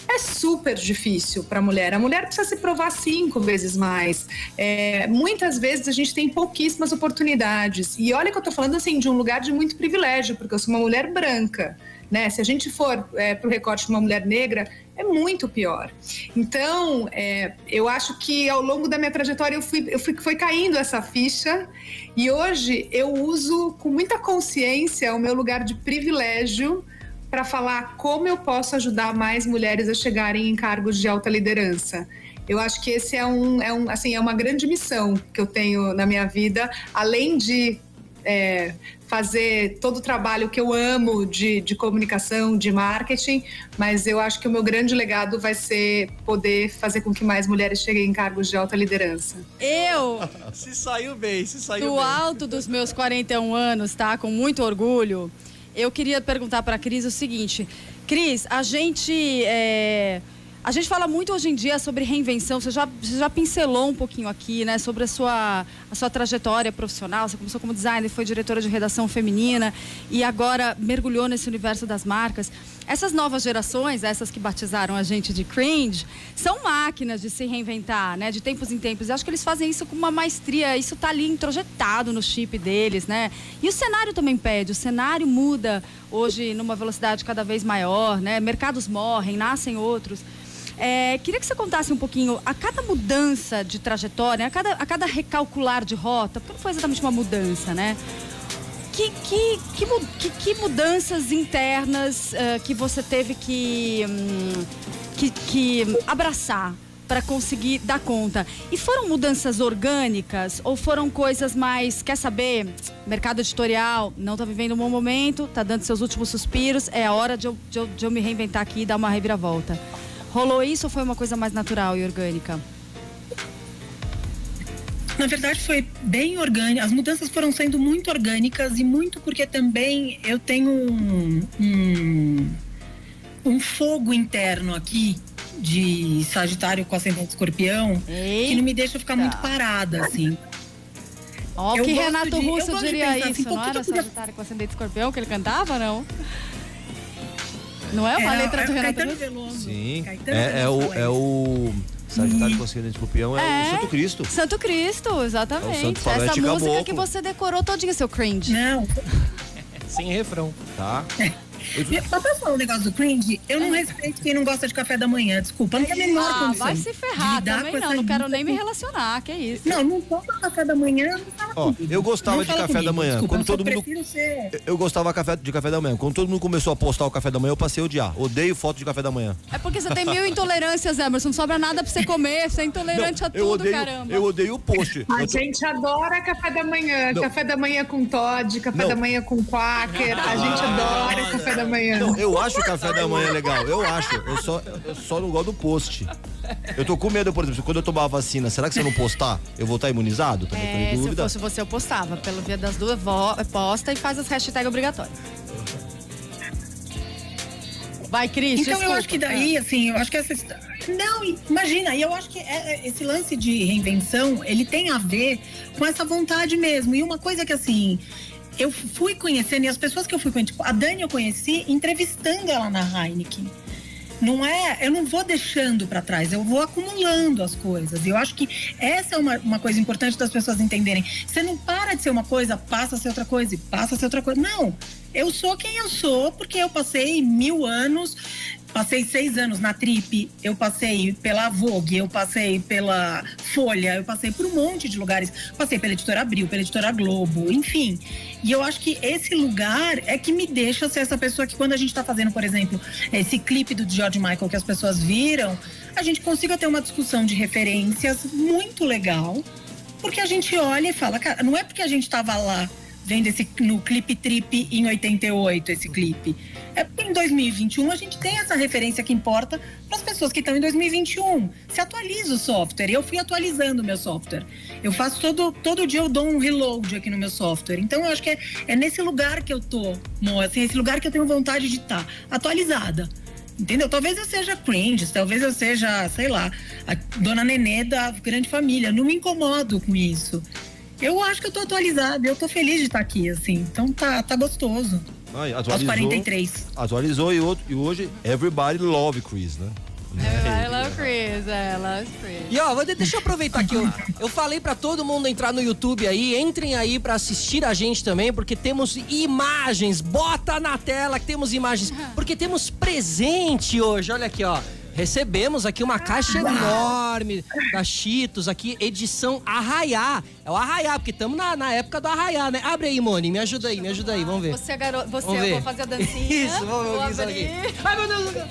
é super difícil para a mulher. A mulher precisa se provar cinco vezes mais. É, muitas vezes a gente tem pouquíssimas oportunidades. E olha que eu estou falando assim de um lugar de muito privilégio, porque eu sou uma mulher branca. Né? Se a gente for é, para o recorte de uma mulher negra, é muito pior. Então, é, eu acho que ao longo da minha trajetória eu fui, eu fui foi caindo essa ficha e hoje eu uso com muita consciência o meu lugar de privilégio para falar como eu posso ajudar mais mulheres a chegarem em cargos de alta liderança. Eu acho que esse é um, é um assim é uma grande missão que eu tenho na minha vida, além de é, fazer todo o trabalho que eu amo de, de comunicação, de marketing, mas eu acho que o meu grande legado vai ser poder fazer com que mais mulheres cheguem em cargos de alta liderança. Eu, Se saiu bem, se saiu do bem. alto dos meus 41 anos, tá? Com muito orgulho, eu queria perguntar para a Cris o seguinte: Cris, a gente. é, A gente fala muito hoje em dia sobre reinvenção. Você já, você já pincelou um pouquinho aqui, né? Sobre a sua, a sua trajetória profissional. Você começou como designer, foi diretora de redação feminina e agora mergulhou nesse universo das marcas. Essas novas gerações, essas que batizaram a gente de cringe, são máquinas de se reinventar, né? De tempos em tempos. Eu acho que eles fazem isso com uma maestria. Isso tá ali introjetado no chip deles, né? E o cenário também pede. O cenário muda hoje numa velocidade cada vez maior, né? Mercados morrem, nascem outros. É, queria que você contasse um pouquinho, a cada mudança de trajetória, a cada, a cada recalcular de rota, porque não foi exatamente uma mudança, né? Que, que, que, que, que mudanças internas uh, que você teve que, um, que, que abraçar para conseguir dar conta? E foram mudanças orgânicas ou foram coisas mais, quer saber, mercado editorial não está vivendo um bom momento, está dando seus últimos suspiros, é a hora de eu, de eu, de eu me reinventar aqui e dar uma reviravolta. Rolou isso ou foi uma coisa mais natural e orgânica? Na verdade, foi bem orgânico. As mudanças foram sendo muito orgânicas e muito porque também eu tenho um, um, um fogo interno aqui de Sagitário com ascendente escorpião Eita. que não me deixa ficar muito parada, assim. Ó, oh, que Renato de, Russo diria pensar, isso, assim, não era Sagitário com ascendente escorpião que ele cantava, não? Não é uma é, letra é, do Renato Caetano Veloso. Sim. Caetano é, é, o, é o Sagitário com ascendente escorpião, é, é, o Santo Cristo. Santo Cristo, exatamente. É o Santo Essa música Caboclo. que você decorou todinha, seu cringe. Não. Sem refrão. Tá. Só pra falar um negócio do cringe, eu não respeito quem não gosta de café da manhã, desculpa. Não tem a menor ah, condição. Vai se ferrar também não, não quero nem me relacionar, que é isso. Não, não toma café da manhã, não fala Ó, Eu gostava de café comigo, da manhã. Desculpa, quando todo mundo... Ser... Eu gostava de café da manhã. Quando todo mundo começou a postar o café da manhã, eu passei a odiar. Odeio foto de café da manhã. É porque você tem mil intolerâncias, Emerson. Não sobra nada pra você comer, você é intolerante não, a tudo, odeio, caramba. Eu odeio o post. A tô... gente adora café da manhã. Não. Café da manhã com Todd, café não. da manhã com Quaker. A gente adora café da manhã. Não, eu acho o café da manhã legal. Eu acho. Eu só, eu só não gosto do post. Eu tô com medo, por exemplo, quando eu tomar a vacina, será que se eu não postar, eu vou estar imunizado? Também é, se fosse você, eu postava. Pelo via das duas, posta e faz as hashtags obrigatórias. Vai, Cris. Então desculpa. eu acho que daí, assim, eu acho que essa. Não, imagina, e eu acho que é, é, esse lance de reinvenção, ele tem a ver com essa vontade mesmo. E uma coisa que, assim, eu fui conhecendo, e as pessoas que eu fui conhecendo, a Dani eu conheci entrevistando ela na Heineken. Não é, eu não vou deixando para trás, eu vou acumulando as coisas. E eu acho que essa é uma, uma coisa importante das pessoas entenderem. Você não para de ser uma coisa, passa a ser outra coisa e passa a ser outra coisa. Não, eu sou quem eu sou porque eu passei mil anos Passei seis anos na Trip, eu passei pela Vogue, eu passei pela Folha, eu passei por um monte de lugares. Passei pela Editora Abril, pela Editora Globo, enfim. E eu acho que esse lugar é que me deixa ser essa pessoa que quando a gente está fazendo, por exemplo, esse clipe do George Michael que as pessoas viram, a gente consiga ter uma discussão de referências muito legal. Porque a gente olha e fala, cara, não é porque a gente estava lá vendo esse no clipe Trip em 88, esse clipe. É porque em 2021 a gente tem essa referência que importa para as pessoas que estão em 2021. Se atualiza o software. Eu fui atualizando o meu software. Eu faço todo, todo dia eu dou um reload aqui no meu software. Então eu acho que é, é nesse lugar que eu tô, assim, esse lugar que eu tenho vontade de estar, tá, atualizada. Entendeu? Talvez eu seja cringe, talvez eu seja, sei lá, a dona Nenê da grande família. Não me incomodo com isso. Eu acho que eu tô atualizada, eu tô feliz de estar aqui, assim. Então tá, tá gostoso. Ai, atualizou, Aos 43. Atualizou e, outro, e hoje everybody love Chris, né? I love Chris, I love Chris. E ó, deixa eu aproveitar aqui. Eu, eu falei para todo mundo entrar no YouTube aí. Entrem aí para assistir a gente também, porque temos imagens. Bota na tela que temos imagens. Porque temos presente hoje. Olha aqui, ó. Recebemos aqui uma caixa enorme da Cheetos, aqui, edição Arraiá. É o Arraiá, porque estamos na, na época do Arraiá, né? Abre aí, Moni, me ajuda aí, me ajuda aí, vamos ver. Você é garoto, você, vamos eu vou fazer a dancinha. Isso, vamos ver isso aqui. Ai, meu Deus.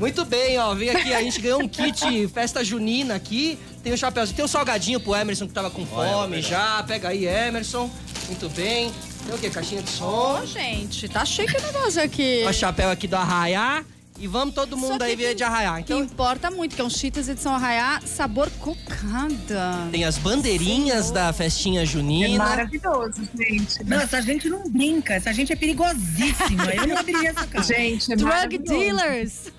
Muito bem, ó, vem aqui, a gente ganhou um kit festa junina aqui. Tem um chapéuzinho, tem um salgadinho pro Emerson que tava com fome já. Pega aí, Emerson. Muito bem. Tem o quê? Caixinha de som. Ô, gente, tá chique o negócio aqui. O chapéu aqui do Arraiá. E vamos todo mundo aí ver de arraiar. Então... Que importa muito, que é um Cheetos edição arraiar, sabor cocada. Tem as bandeirinhas Sim. da festinha junina. É maravilhoso, gente. Não, essa gente não brinca, essa gente é perigosíssima. Eu não abriria essa casa. Gente, é Drug dealers.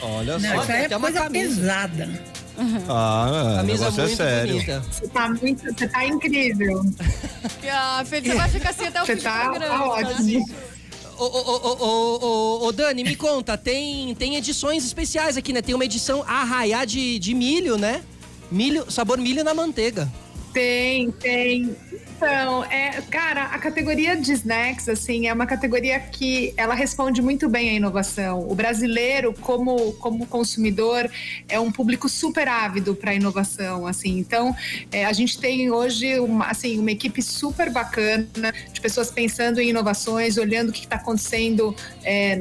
Olha Não, só. aí até é uma coisa camisa. pesada. Ah, o Camisa negócio é muito sério. bonita. Você tá muito, você tá incrível. Ah, Felipe, você vai ficar assim até o Você fim tá, do programa. tá ótimo. Ô, ô, ô, Dani, me conta, tem, tem edições especiais aqui, né? Tem uma edição arraiá de, de milho, né? Milho, sabor milho na manteiga. Tem, tem. Então, é, cara, a categoria de snacks, assim, é uma categoria que ela responde muito bem à inovação. O brasileiro, como, como consumidor, é um público super ávido para inovação, assim. Então, é, a gente tem hoje, uma, assim, uma equipe super bacana de pessoas pensando em inovações, olhando o que está acontecendo é,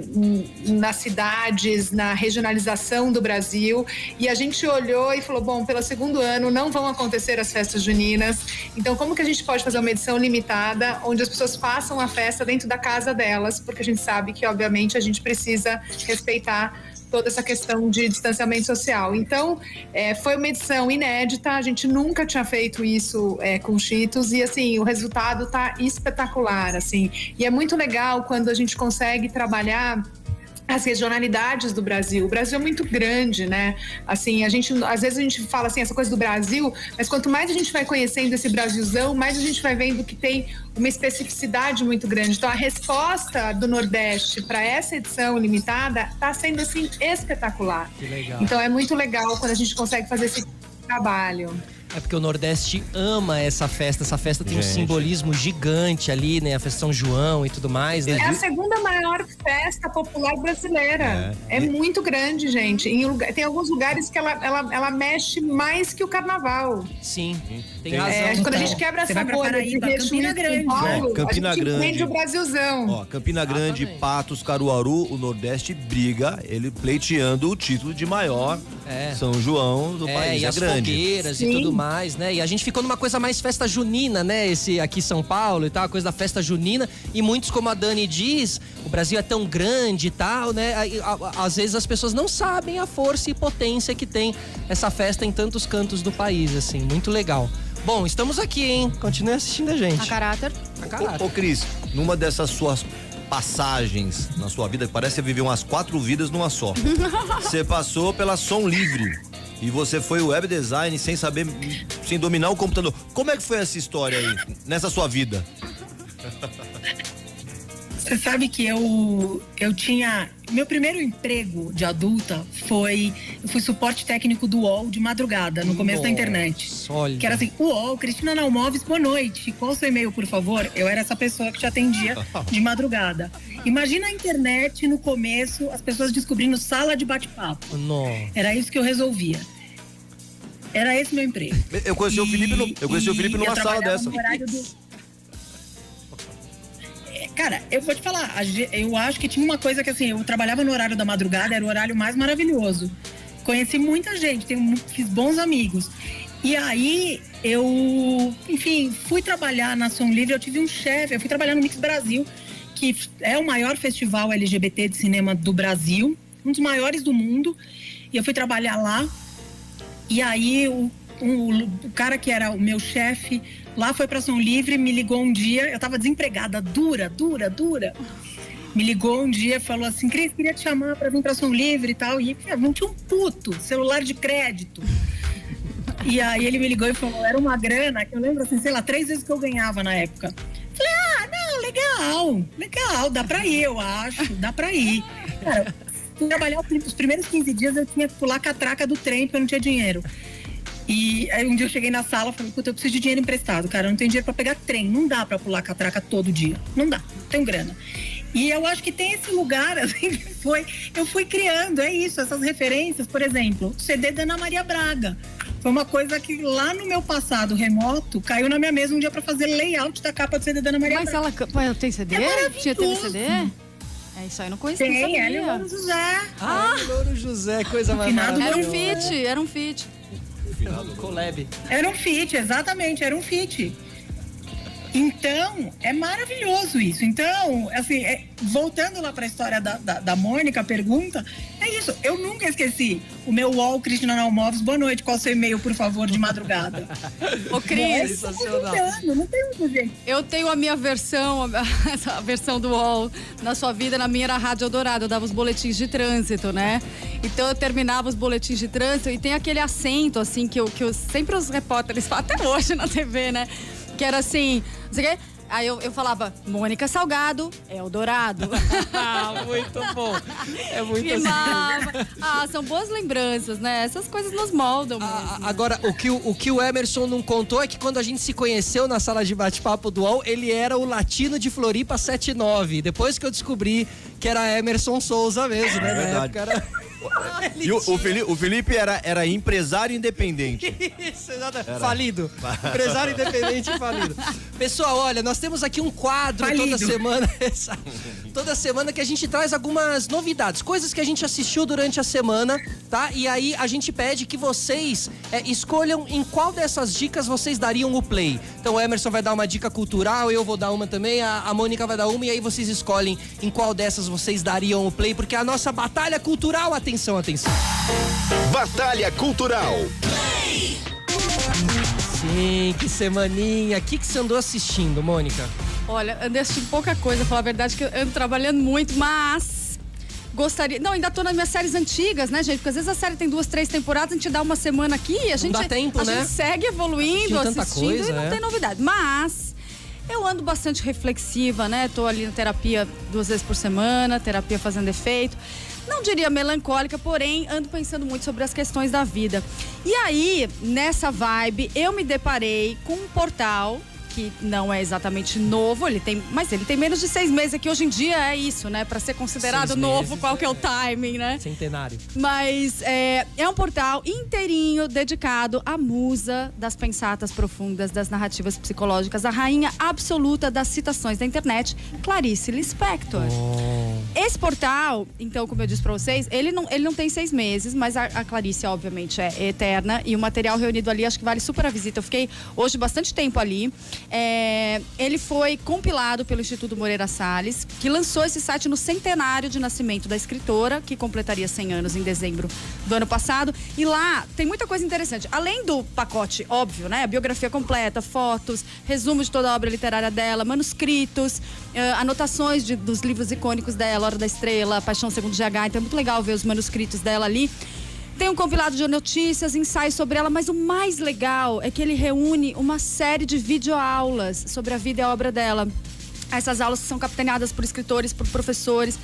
nas cidades, na regionalização do Brasil. E a gente olhou e falou, bom, pelo segundo ano não vão acontecer as festas juninas. Então, como que a gente pode fazer uma edição limitada, onde as pessoas façam a festa dentro da casa delas, porque a gente sabe que, obviamente, a gente precisa respeitar toda essa questão de distanciamento social. Então, é, foi uma edição inédita, a gente nunca tinha feito isso é, com Cheetos e, assim, o resultado tá espetacular, assim. E é muito legal quando a gente consegue trabalhar as regionalidades do Brasil. O Brasil é muito grande, né? Assim, a gente às vezes a gente fala assim essa coisa do Brasil, mas quanto mais a gente vai conhecendo esse Brasilzão, mais a gente vai vendo que tem uma especificidade muito grande. Então a resposta do Nordeste para essa edição limitada está sendo assim espetacular. Que legal. Então é muito legal quando a gente consegue fazer esse trabalho. É porque o Nordeste ama essa festa. Essa festa tem um Gente. simbolismo gigante ali, né? A festa São João e tudo mais, né? É a segunda maior festa popular brasileira. É, muito grande, gente. Em lugar- tem alguns lugares que ela, ela, ela mexe mais que o carnaval. Sim, tem, Tem- razão. É, quando a gente quebra essa bolha de Campina e Grande. Paulo, É, Campina a gente Grande. vende o Brasilzão. Ó, Campina Grande, Exatamente. Patos, Caruaru, o Nordeste briga, ele pleiteando o título de maior É. São João do É, país. e É as grande. fogueiras e Sim. tudo mais, né? E a gente ficou numa coisa mais festa junina, né? Esse aqui em São Paulo e tal, a coisa da festa junina. E muitos, como a Dani diz, o Brasil é tão grande e tal, né? Às vezes as pessoas não sabem a força e potência que tem essa festa em tantos cantos do país, assim. Muito legal. Bom, estamos aqui, hein? Continue assistindo a gente. A caráter. A caráter. Ô, ô, Cris, numa dessas suas passagens na sua vida, que parece que você viveu umas quatro vidas numa só. você passou pela Som Livre. E você foi web design sem saber, sem dominar o computador. Como é que foi essa história aí, nessa sua vida? Você sabe que eu, eu tinha. Meu primeiro emprego de adulta foi. Eu fui suporte técnico do UOL de madrugada, no começo da internet. Nossa, Olha. Que era assim, UOL, Cristina Nalmoves, boa noite. Qual o seu e-mail, por favor? Eu era essa pessoa que te atendia de madrugada. Imagina a internet no começo, as pessoas descobrindo sala de bate-papo. Nossa. Era isso que eu resolvia. Era esse meu emprego. Eu conheci o E- Felipe, no- eu conheci o Felipe numa eu sala dessa. do- É, Cara, eu vou te falar, eu acho que tinha uma coisa que assim, eu trabalhava no horário da madrugada, era o horário mais maravilhoso. Conheci muita gente, tenho, fiz bons amigos. E aí eu, enfim, fui trabalhar na Som Livre, eu tive um chefe, eu fui trabalhar no Mix Brasil, que é o maior festival LGBT de cinema do Brasil, um dos maiores do mundo. E eu fui trabalhar lá. E aí o, o- o cara que era o meu chefe lá foi para São Livre, me ligou um dia, eu tava desempregada, dura, dura, dura. Me ligou um dia falou assim: Cris, queria te chamar para vir para São Livre e tal. E eu não tinha um puto, celular de crédito. E aí ele me ligou e falou: era uma grana que eu lembro assim, sei lá, três vezes que eu ganhava na época. Falei: ah, não, legal, legal, dá pra ir, eu acho, dá pra ir. Cara, trabalhar os primeiros 15 dias eu tinha que pular a catraca do trem porque eu não tinha dinheiro. E aí um dia eu cheguei na sala e falei, puta, eu preciso de dinheiro emprestado, cara. Eu não tenho dinheiro pra pegar trem. Não dá pra pular catraca todo dia. Não dá, não tenho grana. E eu acho que tem esse lugar, assim, que foi. Eu fui criando, é isso, essas referências, por exemplo, CD da Ana Maria Braga. Foi uma coisa que lá no meu passado remoto caiu na minha mesa um dia pra fazer layout da capa do CD da Ana Maria Mas Braga. ela. can- Pô, tem CD? É Tinha. CD? É isso aí, não conhecia. Tem, o Louro José. Ah, Louro José, coisa mais Era um feat, era um feat. Collab. Era um fit, exatamente, era um fit. Então, é maravilhoso isso. Então, assim, é, voltando lá para a história da, da, da Mônica, a pergunta, é isso. Eu nunca esqueci o meu UOL Cristina Almoves. Boa noite, qual o seu e-mail, por favor, de madrugada? Ô, Cris, Não, não tem muito jeito. eu tenho a minha versão, a versão do UOL na sua vida, na minha era a Rádio Eldorado, eu dava os boletins de trânsito, né? Então eu terminava os boletins de trânsito e tem aquele acento, assim, que, eu, que eu, sempre os repórteres falam, até hoje na TV, né? Que era assim, não sei o quê. Aí eu, eu falava, Mônica Salgado, Eldorado. Ah, muito bom. É muito assim. Rimava. Ah, são boas lembranças, né? Essas coisas nos moldam A- mesmo. a- Agora, o que, o o que o Emerson não contou é que quando a gente se conheceu na sala de bate-papo do UOL, ele era o latino de Floripa 79. Depois que eu descobri que era Emerson Souza mesmo, né? É Na verdade. Era... E o, o Felipe, o Felipe era, era empresário independente. Isso, exato. Falido. Empresário independente falido. Pessoal, olha, nós temos aqui um quadro toda Falido. semana. Exato. toda semana que a gente traz algumas novidades, coisas que a gente assistiu durante a semana, tá? E aí a gente pede que vocês é, escolham em qual dessas dicas vocês dariam o play. Então o Emerson vai dar uma dica cultural, eu vou dar uma também, a, a Mônica vai dar uma, e aí vocês escolhem em qual dessas vocês dariam o play, porque a nossa batalha cultural, atenção, atenção. Batalha Cultural. Sim, que semaninha. O que, que você andou assistindo, Mônica? Olha, andei assistindo pouca coisa, falar a verdade, que eu ando trabalhando muito, mas gostaria. Não, ainda tô nas minhas séries antigas, né, gente? Porque às vezes a série tem duas, três temporadas, a gente dá uma semana aqui e a gente. dá tempo, a né? gente segue evoluindo, assistindo coisa, e não é. tem novidade. Mas. Eu ando bastante reflexiva, né? Tô ali na terapia duas vezes por semana, terapia fazendo efeito. Não diria melancólica, porém ando pensando muito sobre as questões da vida. E aí, nessa vibe, eu me deparei com um portal que não é exatamente novo, ele tem, mas ele tem menos de seis meses, que hoje em dia é isso, né? Para ser considerado Seis novo, meses, qual que é o timing, né? Centenário. Mas é, é um portal inteirinho dedicado à musa das pensatas profundas, das narrativas psicológicas, a rainha absoluta das citações da internet, Clarice Lispector. Esse portal, então, como eu disse pra vocês, ele não, ele não tem seis meses, mas a, a Clarice, obviamente, é eterna. E o material reunido ali acho que vale super a visita. Eu fiquei hoje bastante tempo ali. É, ele foi compilado pelo Instituto Moreira Salles, que lançou esse site no centenário de nascimento da escritora, que completaria 100 anos em dezembro do ano passado. E lá tem muita coisa interessante. Além do pacote óbvio, né? Biografia completa, fotos, resumo de toda a obra literária dela, manuscritos, eh, anotações de- dos livros icônicos dela, Hora da Estrela, Paixão Segundo GH. Então é muito legal ver os manuscritos dela ali. Tem um compilado de notícias, ensaios sobre ela, mas o mais legal é que ele reúne uma série de videoaulas sobre a vida e a obra dela. Essas aulas são capitaneadas por escritores, por professores.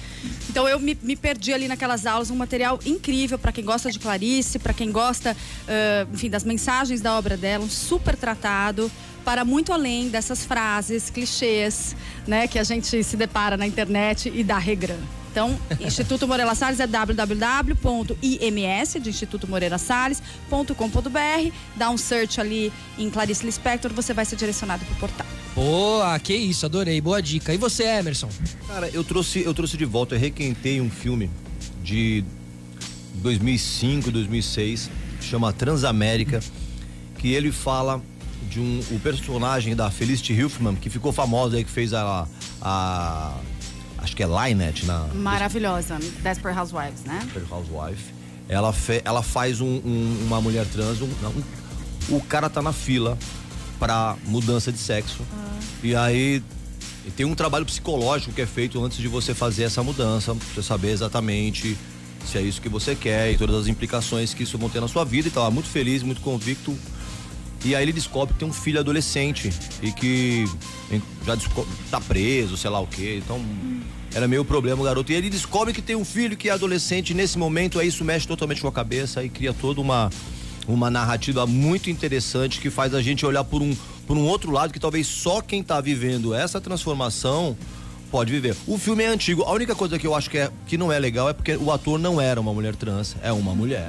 Então eu me, me perdi ali naquelas aulas, um material incrível para quem gosta de Clarice, para quem gosta, ah, enfim, das mensagens da obra dela, um super tratado para muito além dessas frases, clichês, né, que a gente se depara na internet e da regram. Então, Instituto Moreira Salles é www.ims, de Instituto Moreira Salles.com.br. Dá um search ali em Clarice Lispector, você vai ser direcionado para o portal. Boa, que isso, adorei. Boa dica. E você, Emerson? Cara, eu trouxe, eu trouxe de volta, eu requentei um filme de 2005, 2006, chama Transamérica, que ele fala de um o personagem da Felicity Huffman, que ficou famosa aí, que fez a, a acho que é Lynette na Maravilhosa. Desperate Housewives, né? Desperate Housewife. Ela, fe, ela faz um- um- uma mulher trans, um- não, o cara tá na fila pra mudança de sexo. E aí tem um trabalho psicológico que é feito antes de você fazer essa mudança, pra você saber exatamente se é isso que você quer e todas as implicações que isso vão ter na sua vida. E tava muito feliz, muito convicto. E aí ele descobre que tem um filho adolescente e que já tá preso, sei lá o quê. Então era meio problema o garoto. E ele descobre que tem um filho que é adolescente. Nesse momento, aí isso mexe totalmente com a cabeça e cria toda uma, uma narrativa muito interessante que faz a gente olhar por um, por um outro lado que talvez só quem tá vivendo essa transformação pode viver. O filme é antigo. A única coisa que eu acho que, é, que não é legal é porque o ator não era uma mulher trans, é uma mulher.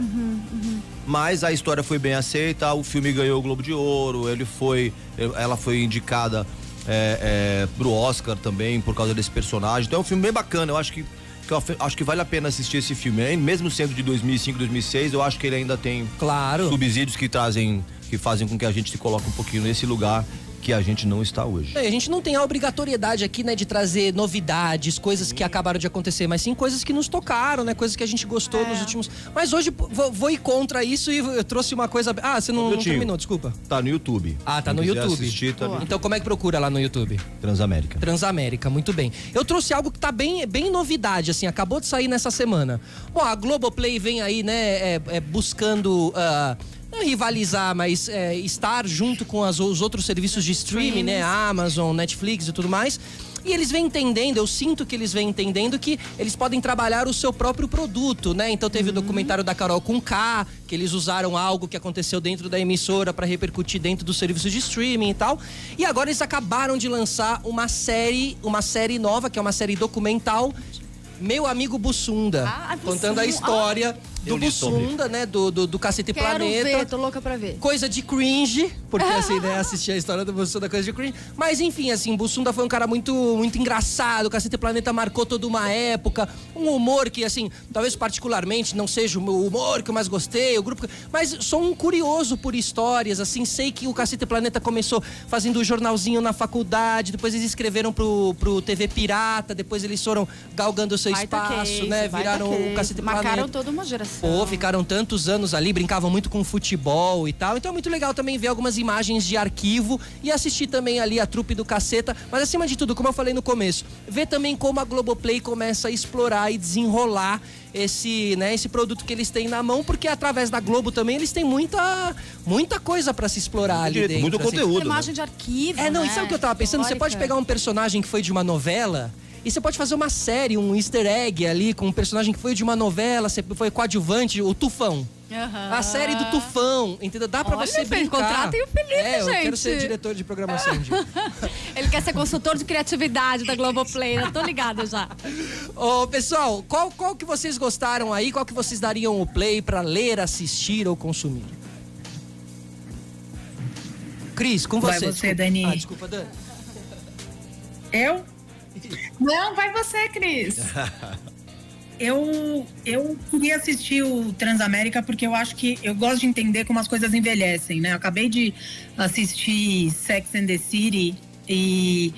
Mas a história foi bem aceita, o filme ganhou o Globo de Ouro, ele foi, ela foi indicada é, é, pro Oscar também por causa desse personagem. Então é um filme bem bacana, eu acho que, que eu acho que vale a pena assistir esse filme. hein? Mesmo sendo de 2005, 2006, eu acho que ele ainda tem Claro. subsídios que trazem, que fazem com que a gente se coloque um pouquinho nesse lugar que a gente não está hoje. É, a gente não tem a obrigatoriedade aqui, né, de trazer novidades, coisas que acabaram de acontecer, mas sim coisas que nos tocaram, né, coisas que a gente gostou nos últimos. Mas hoje vou, vou ir contra isso e eu trouxe uma coisa. Ah, você não, não terminou, desculpa. Tá no YouTube. Ah, tá no YouTube. Assistir, tá no Então como é que procura lá no YouTube? Transamérica. Transamérica, muito bem. Eu trouxe algo que tá bem, bem novidade, assim, acabou de sair nessa semana. Bom, a Globoplay vem aí, né, é, é, buscando. ah, não rivalizar, mas é, estar junto com as- os outros serviços de streaming, né? Amazon, Netflix e tudo mais. E eles vêm entendendo, eu sinto que eles vêm entendendo que eles podem trabalhar o seu próprio produto, né? Então teve o documentário da Carol com K, que eles usaram algo que aconteceu dentro da emissora para repercutir dentro do serviço de streaming e tal. E agora eles acabaram de lançar uma série, uma série nova, que é uma série documental, Meu Amigo Bussunda, Ah, contando a história do. Bussunda, né? Do, do, do Cacete Quero Planeta ver, tô louca pra ver. coisa de cringe, porque assim, né, assistir a história do Bussunda coisa de cringe. Mas enfim, assim, Bussunda foi um cara muito muito engraçado, o Cacete Planeta marcou toda uma época, um humor que assim, talvez particularmente não seja o meu humor que eu mais gostei, o grupo, mas sou um curioso por histórias, assim, sei que o Cacete Planeta começou fazendo o jornalzinho na faculdade, depois eles escreveram pro, pro TV Pirata, depois eles foram galgando o seu Baita espaço, case, né, viraram case. o Cacete Marcaram Planeta. toda uma geração. Pô, ficaram tantos anos ali, brincavam muito com futebol e tal. Então é muito legal também ver algumas imagens de arquivo e assistir também ali a trupe do caceta. Mas acima de tudo, como eu falei no começo, ver também como a Globoplay começa a explorar e desenrolar esse, né, esse produto que eles têm na mão, porque através da Globo também eles têm muita, muita coisa pra se explorar ali dentro. muito assim. conteúdo. né? imagem de arquivo. É, não, né? e sabe o que eu tava pensando? Você pode Histórica. pegar um personagem que foi de uma novela e você pode fazer uma série, um easter egg ali com um personagem que foi de uma novela, você foi coadjuvante, o Tufão. Aham. A série do Tufão, entendeu? Dá pra Olha, você Felipe, brincar. contratem o Felipe, é, eu quero gente. ser diretor de programação. um. Ele quer ser consultor de criatividade da Globoplay, eu tô ligada já. Ô, pessoal, qual, qual que vocês gostaram aí? Qual que vocês dariam o play pra ler, assistir ou consumir? Cris, com Vai você. você, desculpa. Dani. Ah, desculpa, Dani. Eu Não, vai você, Cris. Eu, eu queria assistir o Transamérica porque eu acho que eu gosto de entender como as coisas envelhecem, né? Eu acabei de assistir Sex and the City e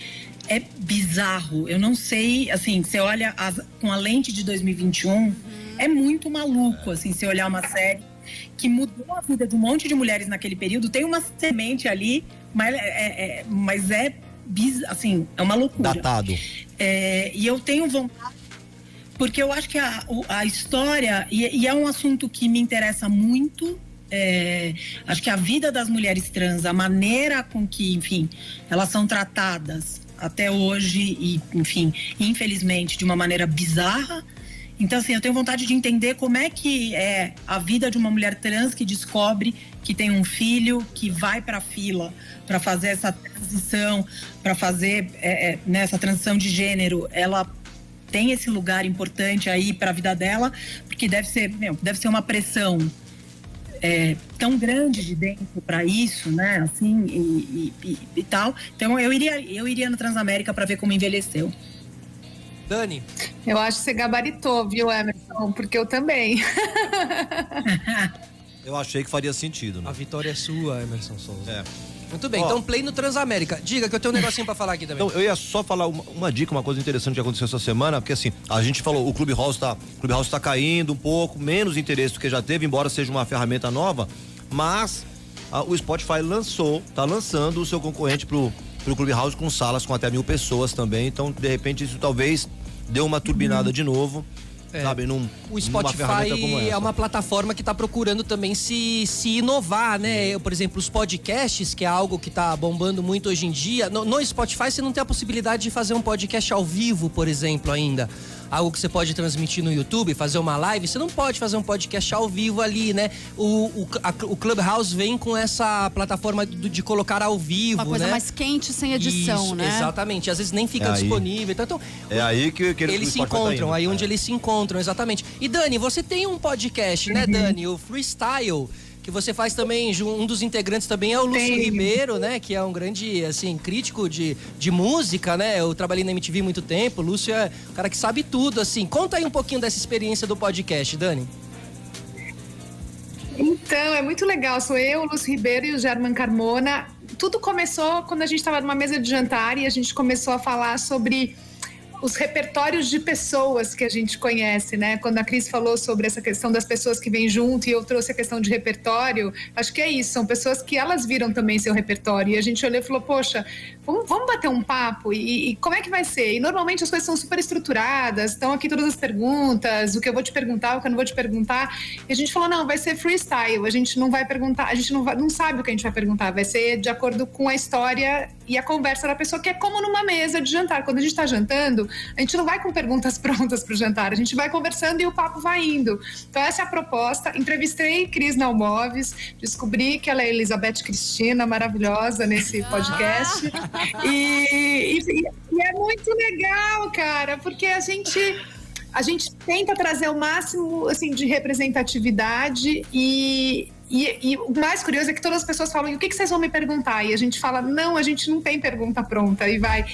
é bizarro. Eu não sei, assim, você olha as- com a lente de 2021, é muito maluco, assim, você olhar uma série que mudou a vida de um monte de mulheres naquele período. Tem uma semente ali, mas é, é- é- mas é assim, é uma loucura. Datado. É, e eu tenho vontade, porque eu acho que a, a história, e, e é um assunto que me interessa muito. é, acho que a vida das mulheres trans, a maneira com que, enfim, elas são tratadas até hoje, e, enfim, infelizmente, de uma maneira bizarra. Então, assim, eu tenho vontade de entender como é que é a vida de uma mulher trans que descobre que tem um filho, que vai para a fila para fazer essa transição, para fazer é, é, né, essa transição de gênero. Ela tem esse lugar importante aí para a vida dela, porque deve ser, meu, deve ser uma pressão é, tão grande de dentro para isso, né? Assim e, e- e- e tal. Então eu iria, eu iria no Transamérica para ver como envelheceu. Dani, Eu acho que você gabaritou, viu, Emerson? Porque eu também. Eu achei que faria sentido, a né? vitória é sua, Emerson Souza. É. Muito bem, Ó. então play no Transamérica. Diga que eu tenho um negocinho pra falar aqui também. Então, eu ia só falar uma, uma dica, uma coisa interessante que aconteceu essa semana, porque assim, a gente falou, o Clube House tá, o Clube House tá caindo um pouco, menos interesse do que já teve, embora seja uma ferramenta nova, mas ah, o Spotify lançou, tá lançando o seu concorrente pro, pro Clube House com salas com até mil pessoas também, então de repente isso talvez deu uma turbinada de novo, É. sabe, num, O Spotify é uma plataforma que está procurando também se, se inovar, né? Eu, por exemplo, os podcasts, que é algo que está bombando muito hoje em dia. No, no Spotify você não tem a possibilidade de fazer um podcast ao vivo, por exemplo, ainda. Algo que você pode transmitir no YouTube, fazer uma live. Você não pode fazer um podcast ao vivo ali, né? O, o, a- o Clubhouse vem com essa plataforma do- de colocar ao vivo, Uma coisa né? mais quente, sem edição, Isso, né? Exatamente. Às vezes nem fica É disponível. Então, então, É aí que, que eles se tá encontram, indo. aí onde É. eles se encontram, exatamente. E Dani, você tem um podcast, né, Dani? O Freestyle, que você faz também, um dos integrantes também é o Lúcio Tenho. Ribeiro, né? Que é um grande, assim, crítico de, de música, né? Eu trabalhei na MTV muito tempo, o Lúcio é um cara que sabe tudo, assim. Conta aí um pouquinho dessa experiência do podcast, Dani. Então, é muito legal. Sou eu, o Lúcio Ribeiro e o German Carmona. tudo começou quando a gente estava numa mesa de jantar e a gente começou a falar sobre os repertórios de pessoas que a gente conhece, né? Quando a Cris falou sobre essa questão das pessoas que vêm junto e eu trouxe a questão de repertório, acho que é isso, são pessoas que elas viram também seu repertório. E a gente olhou e falou, poxa, vamos, vamos bater um papo e, e, como é que vai ser? E normalmente as coisas são super estruturadas, estão aqui todas as perguntas, o que eu vou te perguntar, o que eu não vou te perguntar. E a gente falou, não, vai ser freestyle, a gente não vai perguntar, a gente não, vai, não sabe o que a gente vai perguntar, vai ser de acordo com a história e a conversa da pessoa, que é como numa mesa de jantar. Quando a gente está jantando, a gente não vai com perguntas prontas para o jantar, a gente vai conversando e o papo vai indo. Então, essa é a proposta. Entrevistei Cris Nalmoves, descobri que ela é Elizabeth Cristina, maravilhosa nesse podcast. E, e, e é muito legal, cara, porque a gente a gente tenta trazer o máximo assim de representatividade e, e, e, o mais curioso é que todas as pessoas falam: o que, que vocês vão me perguntar? E a gente fala: não, a gente não tem pergunta pronta. E vai.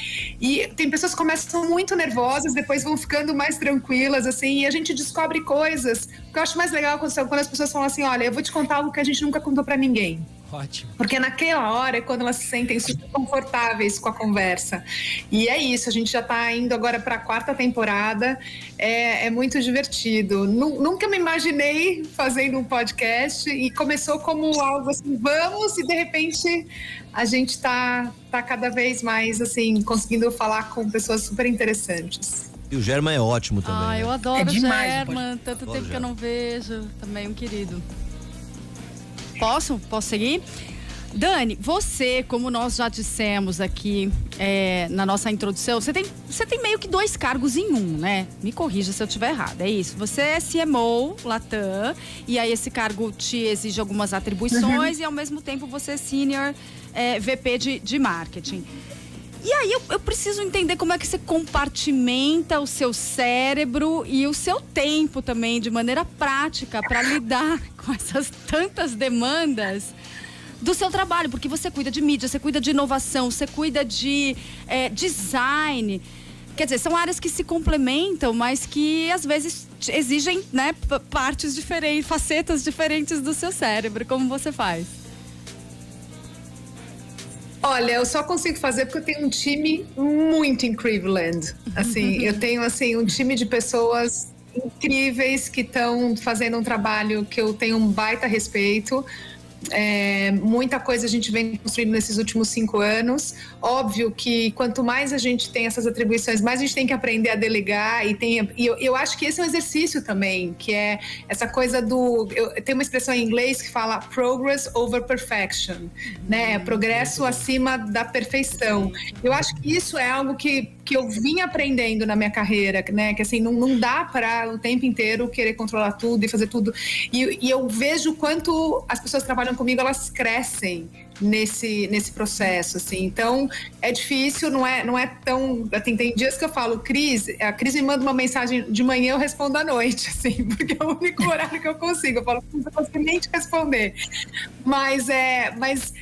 E tem pessoas que começam muito nervosas, depois vão ficando mais tranquilas, assim, e a gente descobre coisas. O que eu acho mais legal quando, quando as pessoas falam assim: olha, eu vou te contar algo que a gente nunca contou para ninguém. Ótimo. Porque naquela hora é quando elas se sentem super confortáveis com a conversa. E é isso, a gente já está indo agora para a quarta temporada. É, é muito divertido. Nunca me imaginei fazendo um podcast e começou como algo assim, vamos, e de repente a gente está tá cada vez mais assim, conseguindo falar com pessoas super interessantes. E o German é ótimo também. Ah, né? eu adoro é o German, tanto tempo que eu não vejo. Também um querido. Posso? Posso seguir? Dani, você, como nós já dissemos aqui é, na nossa introdução, você tem, você tem meio que dois cargos em um, né? Me corrija se eu estiver errado. É isso. Você é CMO, Latam, e aí esse cargo te exige algumas atribuições uhum. e ao mesmo tempo você é Senior é, VP de, de Marketing. E aí eu, eu, preciso entender como é que você compartimenta o seu cérebro e o seu tempo também de maneira prática para lidar com essas tantas demandas do seu trabalho, porque você cuida de mídia, você cuida de inovação, você cuida de é, design. Quer dizer, são áreas que se complementam, mas que às vezes exigem né, partes diferentes, facetas diferentes do seu cérebro. Como você faz? Olha, eu só consigo fazer porque eu tenho um time muito em Cleveland. Assim, eu tenho assim um time de pessoas incríveis que estão fazendo um trabalho que eu tenho um baita respeito. É, muita coisa a gente vem construindo nesses últimos cinco anos. Óbvio que quanto mais a gente tem essas atribuições, mais a gente tem que aprender a delegar. E, tem, e eu, eu acho que esse é um exercício também, que é essa coisa do. Eu, tem uma expressão em inglês que fala progress over perfection, né? Progresso acima da perfeição. Eu acho que isso é algo que que eu vim aprendendo na minha carreira, né? Que assim, não, não dá para o tempo inteiro querer controlar tudo e fazer tudo. E, e eu vejo quanto as pessoas que trabalham comigo, elas crescem nesse, nesse processo, assim. Então, é difícil, não é, não é tão... Assim, tem dias que eu falo, Cris, a Cris me manda uma mensagem de manhã, eu respondo à noite, assim, porque é o único horário que eu consigo. Eu falo, não consigo nem te responder. Mas, é... Mas,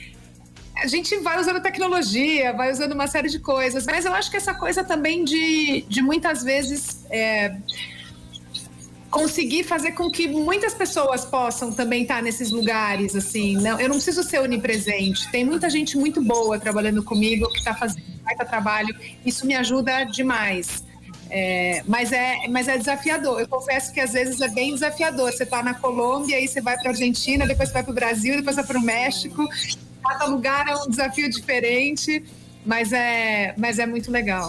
a gente vai usando tecnologia, vai usando uma série de coisas, mas eu acho que essa coisa também de, de muitas vezes é, conseguir fazer com que muitas pessoas possam também estar nesses lugares, assim, não, eu não preciso ser onipresente, tem muita gente muito boa trabalhando comigo que está fazendo baita trabalho, isso me ajuda demais. É, mas, é, mas é desafiador. Eu confesso que às vezes é bem desafiador. Você está na Colômbia, aí você vai para a Argentina, depois você vai para o Brasil, depois vai para o México cada lugar é um desafio diferente, mas é, mas é muito legal.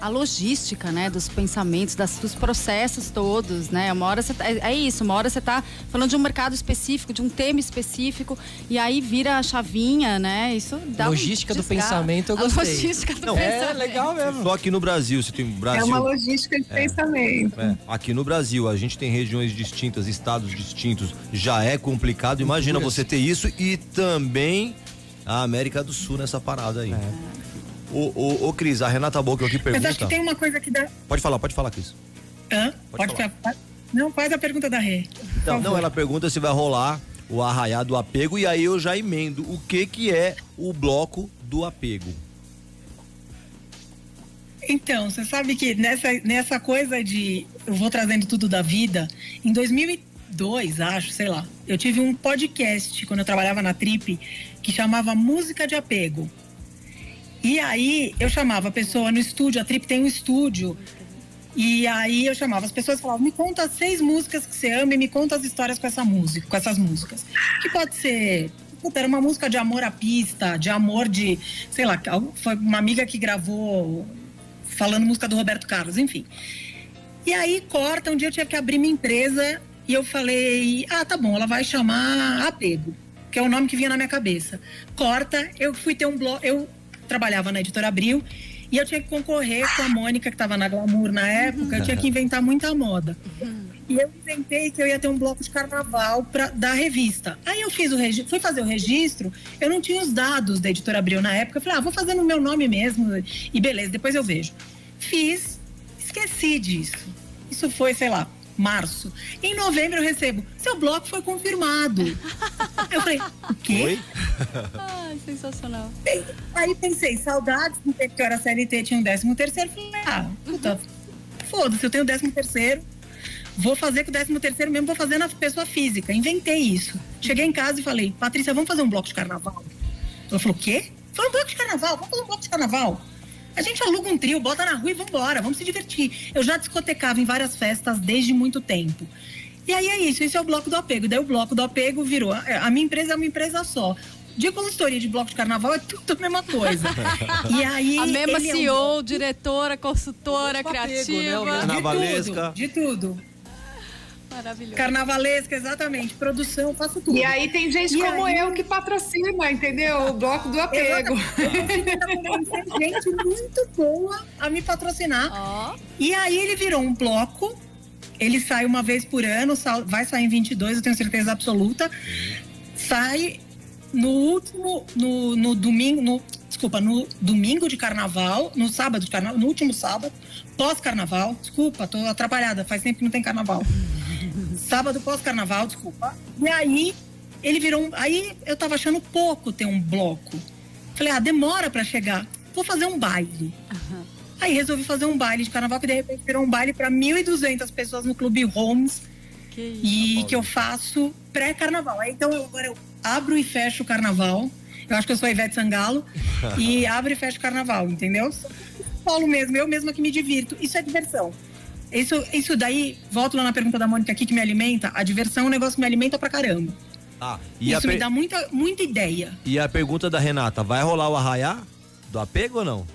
A logística, né, dos pensamentos, das, dos processos todos, né? Uma hora você tá, é, é, isso, uma hora você está falando de um mercado específico, de um tema específico, e aí vira a chavinha, né? Isso dá Logística um do pensamento, eu gostei. A logística do Não, pensamento. É legal mesmo. Só aqui no Brasil, você tem Brasil. É uma logística de é, pensamento. É. Aqui no Brasil, a gente tem regiões distintas, estados distintos, já é complicado. Imagina você ter isso e também a América do Sul nessa parada aí. É. Ô, ô, ô, Cris, a Renata Boca aqui pergunta. Mas acho que tem uma coisa que dá. Pode falar, pode falar, Cris. Hã? Pode, pode falar. Não, faz a pergunta da Rê. Então, não, ela pergunta se vai rolar o arraiar do apego e aí eu já emendo o que que é o bloco do apego. Então, você sabe que nessa, nessa coisa de eu vou trazendo tudo da vida, em 2000 2002, acho, sei lá. Eu tive um podcast quando eu trabalhava na Trip que chamava Música de Apego. E aí eu chamava a pessoa no estúdio, a Trip tem um estúdio. E aí eu chamava as pessoas e falava, me conta seis músicas que você ama e me conta as histórias com essa música, com essas músicas. Que pode ser era uma música de amor à pista, de amor de, sei lá, foi uma amiga que gravou falando música do Roberto Carlos, enfim. E aí corta, um dia eu tinha que abrir minha empresa e eu falei, ah, tá bom, ela vai chamar Apego, que é o nome que vinha na minha cabeça. Corta, eu fui ter um blog, eu trabalhava na editora Abril e eu tinha que concorrer com a Mônica, que estava na Glamour na época, eu tinha que inventar muita moda. E eu inventei que eu ia ter um bloco de carnaval pra, da revista. Aí eu fiz o registro, fui fazer o registro, eu não tinha os dados da editora Abril na época. Eu falei, ah, vou fazer no meu nome mesmo. E beleza, depois eu vejo. Fiz, esqueci disso. Isso foi, sei lá, março. Em novembro eu recebo, seu bloco foi confirmado. eu falei, o quê? Oi? Ai, sensacional. Aí pensei, saudades, no tempo que eu era CLT, tinha um décimo terceiro. Falei, ah, puta, foda-se, eu tenho décimo terceiro Vou fazer com o 13 terceiro mesmo, vou fazer na pessoa física. Inventei isso. Cheguei em casa e falei, Patrícia, vamos fazer um bloco de carnaval? Ela falou, o quê? Falei, um bloco de carnaval, vamos fazer um bloco de carnaval. A gente aluga um trio, bota na rua e vambora, vamos se divertir. Eu já discotecava em várias festas desde muito tempo. E aí é isso, esse é o bloco do apego. Daí o bloco do apego virou. A minha empresa é uma empresa só de consultoria de bloco de carnaval é tudo a mesma coisa. e aí. A mesma CEO, é um... diretora, consultora, criativa. Apego, né? Carnavalesca. De tudo. De tudo. Maravilhoso. Carnavalesca, exatamente. Produção, faço tudo. E aí tem gente e como aí... eu que patrocina, entendeu? O bloco do apego. tem gente muito boa a me patrocinar. Oh. E aí ele virou um bloco. Ele sai uma vez por ano, vai sair em 22, eu tenho certeza absoluta. Sai no último, no, no domingo, no, desculpa, no domingo de carnaval, no sábado de carnaval, no último sábado, pós-carnaval. Desculpa, tô atrapalhada, faz tempo que não tem carnaval sábado pós-carnaval, desculpa. E aí ele virou um. Aí eu tava achando pouco ter um bloco. Falei, ah, demora para chegar. Vou fazer um baile. Uhum. Aí resolvi fazer um baile de carnaval que de repente virou um baile para 1.200 pessoas no Clube Holmes. Que isso, e que eu faço pré-carnaval. Então eu, agora eu abro e fecho o carnaval. Eu acho que eu sou Ivete Sangalo. e abro e fecho o carnaval, entendeu? Paulo mesmo, eu mesma que me divirto. Isso é diversão. Isso, isso daí, volto lá na pergunta da Mônica aqui que me alimenta. A diversão é um negócio que me alimenta pra caramba. Ah, isso per... me dá muita, muita ideia. E a pergunta da Renata, vai rolar o arraiá do apego ou não?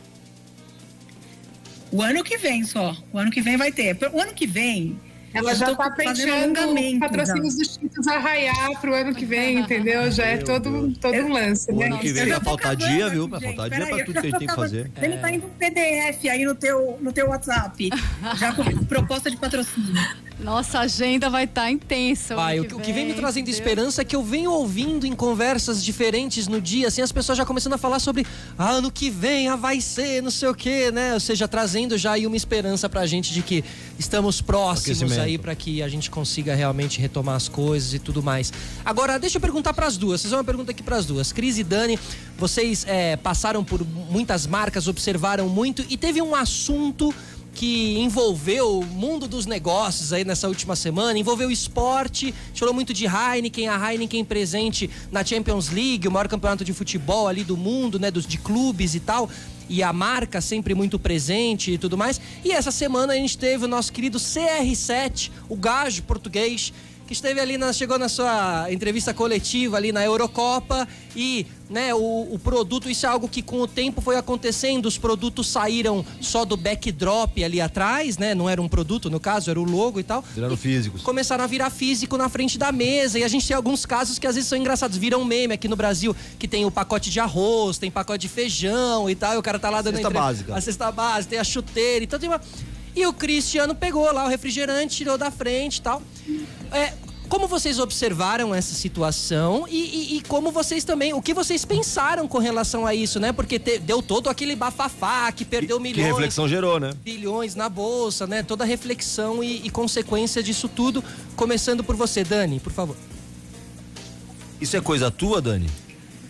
O ano que vem só. O ano que vem vai ter. O ano que vem, ela já está pensando patrocínios dos títulos arraiar para o ano que vem, entendeu? Já é todo, todo um lance, né? Ano que vem vai faltar dia, viu? Vai faltar dia para tudo que a gente tem que fazer. Ele está indo um PDF aí no teu, no teu WhatsApp, já com proposta de patrocínio. Nossa agenda vai estar tá intensa. Vai, o, que, o que vem me trazendo esperança é que eu venho ouvindo em conversas diferentes no dia, assim, as pessoas já começando a falar sobre ah, ano que vem, ah, vai ser, não sei o quê, né? Ou seja, trazendo já aí uma esperança pra gente de que estamos próximos aí para que a gente consiga realmente retomar as coisas e tudo mais. Agora, deixa eu perguntar para as duas. Vocês uma pergunta aqui para as duas. Cris e Dani, vocês é, passaram por muitas marcas, observaram muito e teve um assunto que envolveu o mundo dos negócios aí nessa última semana, envolveu esporte, falou muito de Heineken, a Heineken presente na Champions League, o maior campeonato de futebol ali do mundo, né, dos de clubes e tal, e a marca sempre muito presente e tudo mais. E essa semana a gente teve o nosso querido CR7, o gajo português, que esteve ali, na, chegou na sua entrevista coletiva ali na Eurocopa e né, o, o, produto, isso é algo que com o tempo foi acontecendo, os produtos saíram só do backdrop ali atrás, né? Não era um produto, no caso, era o logo e tal. Viraram físicos. Começaram a virar físico na frente da mesa. E a gente tem alguns casos que às vezes são engraçados. Viram meme aqui no Brasil, que tem o pacote de arroz, tem pacote de feijão e tal. E o cara tá lá dando a cesta entre... básica. A cesta básica, tem a chuteira. Então tem uma. E o Cristiano pegou lá o refrigerante, tirou da frente e tal. É, como vocês observaram essa situação e, e, e, como vocês também, o que vocês pensaram com relação a isso, né? Porque te, deu todo aquele bafafá que perdeu milhões. Que reflexão gerou, né? Bilhões na bolsa, né? Toda a reflexão e, e consequência disso tudo. Começando por você, Dani, por favor. Isso é coisa tua, Dani?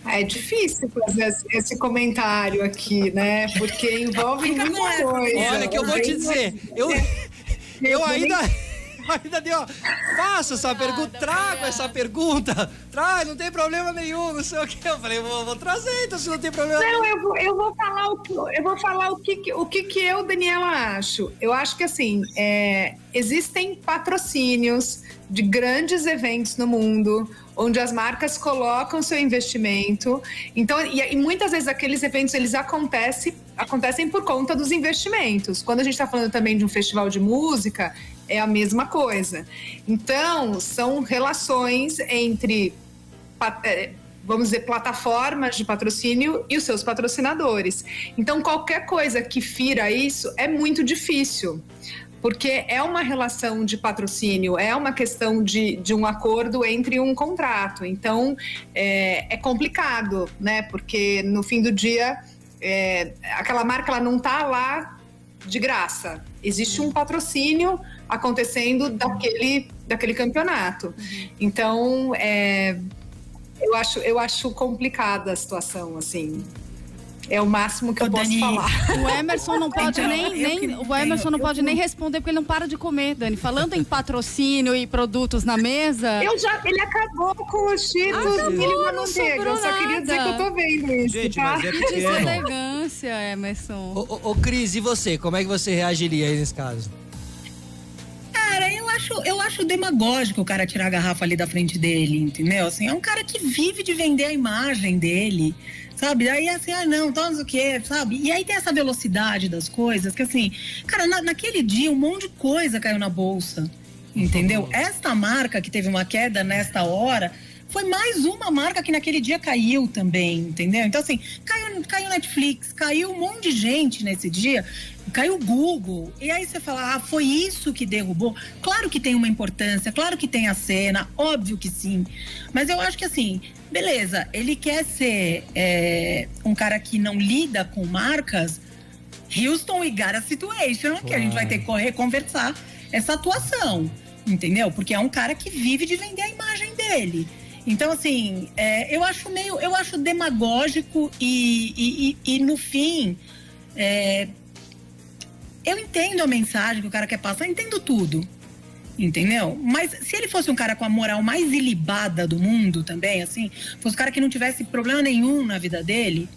É difícil fazer esse comentário aqui, né? Porque envolve muita coisa. Olha, que eu vou te dizer, eu, eu ainda. ainda deu, faça essa pergunta, traga essa pergunta, traz, não tem problema nenhum, não sei o que. Eu falei, vou, vou trazer, então se não tem problema Não, eu vou, eu vou falar o que eu vou falar o que, o que, que eu, Daniela, acho. Eu acho que assim, é, existem patrocínios de grandes eventos no mundo, onde as marcas colocam seu investimento. Então, e, e muitas vezes aqueles eventos eles acontecem, acontecem por conta dos investimentos. Quando a gente está falando também de um festival de música, é a mesma coisa. Então, são relações entre é, vamos dizer, plataformas de patrocínio e os seus patrocinadores. Então, qualquer coisa que fira isso é muito difícil porque é uma relação de patrocínio, é uma questão de, de um acordo entre um contrato. Então, é, é complicado, né? Porque no fim do dia, é, aquela marca ela não está lá de graça. Existe um patrocínio acontecendo daquele, daquele campeonato. Então, é, eu, acho, eu acho complicada a situação, assim. É o máximo que Ô, eu posso Dani, falar. O Emerson não pode então, nem, nem o Emerson não pode nem responder porque ele não para de comer, Dani. Falando em patrocínio e produtos na mesa. Eu já, ele acabou com os Cheetos e ele não manteiga. Eu só queria dizer que eu tô vendo isso. Gente, tá? mas é que elegância, Emerson. Ô, ô, ô, Cris, e você? Como é que você reagiria aí nesse caso? Acho, eu acho demagógico o cara tirar a garrafa ali da frente dele, entendeu? Assim, é um cara que vive de vender a imagem dele sabe? Aí assim, ah, não, então o que, sabe? E aí tem essa velocidade das coisas que assim, cara, na, naquele dia um monte de coisa caiu na bolsa, entendeu? Uhum. Esta marca que teve uma queda nesta hora foi mais uma marca que naquele dia caiu também, entendeu? Então, assim, caiu, caiu Netflix, caiu um monte de gente nesse dia, caiu o Google. E aí você fala, ah, foi isso que derrubou? Claro que tem uma importância, claro que tem a cena, óbvio que sim. Mas eu acho que, assim, beleza, ele quer ser é, um cara que não lida com marcas, Houston e Gara Situation, que a gente vai ter que correr conversar essa atuação, entendeu? Porque é um cara que vive de vender a imagem dele. Então, assim, é, eu acho meio, eu acho demagógico e, e, e, e no fim, é, eu entendo a mensagem que o cara quer passar, entendo tudo. Entendeu? Mas se ele fosse um cara com a moral mais ilibada do mundo também, assim, fosse um cara que não tivesse problema nenhum na vida dele,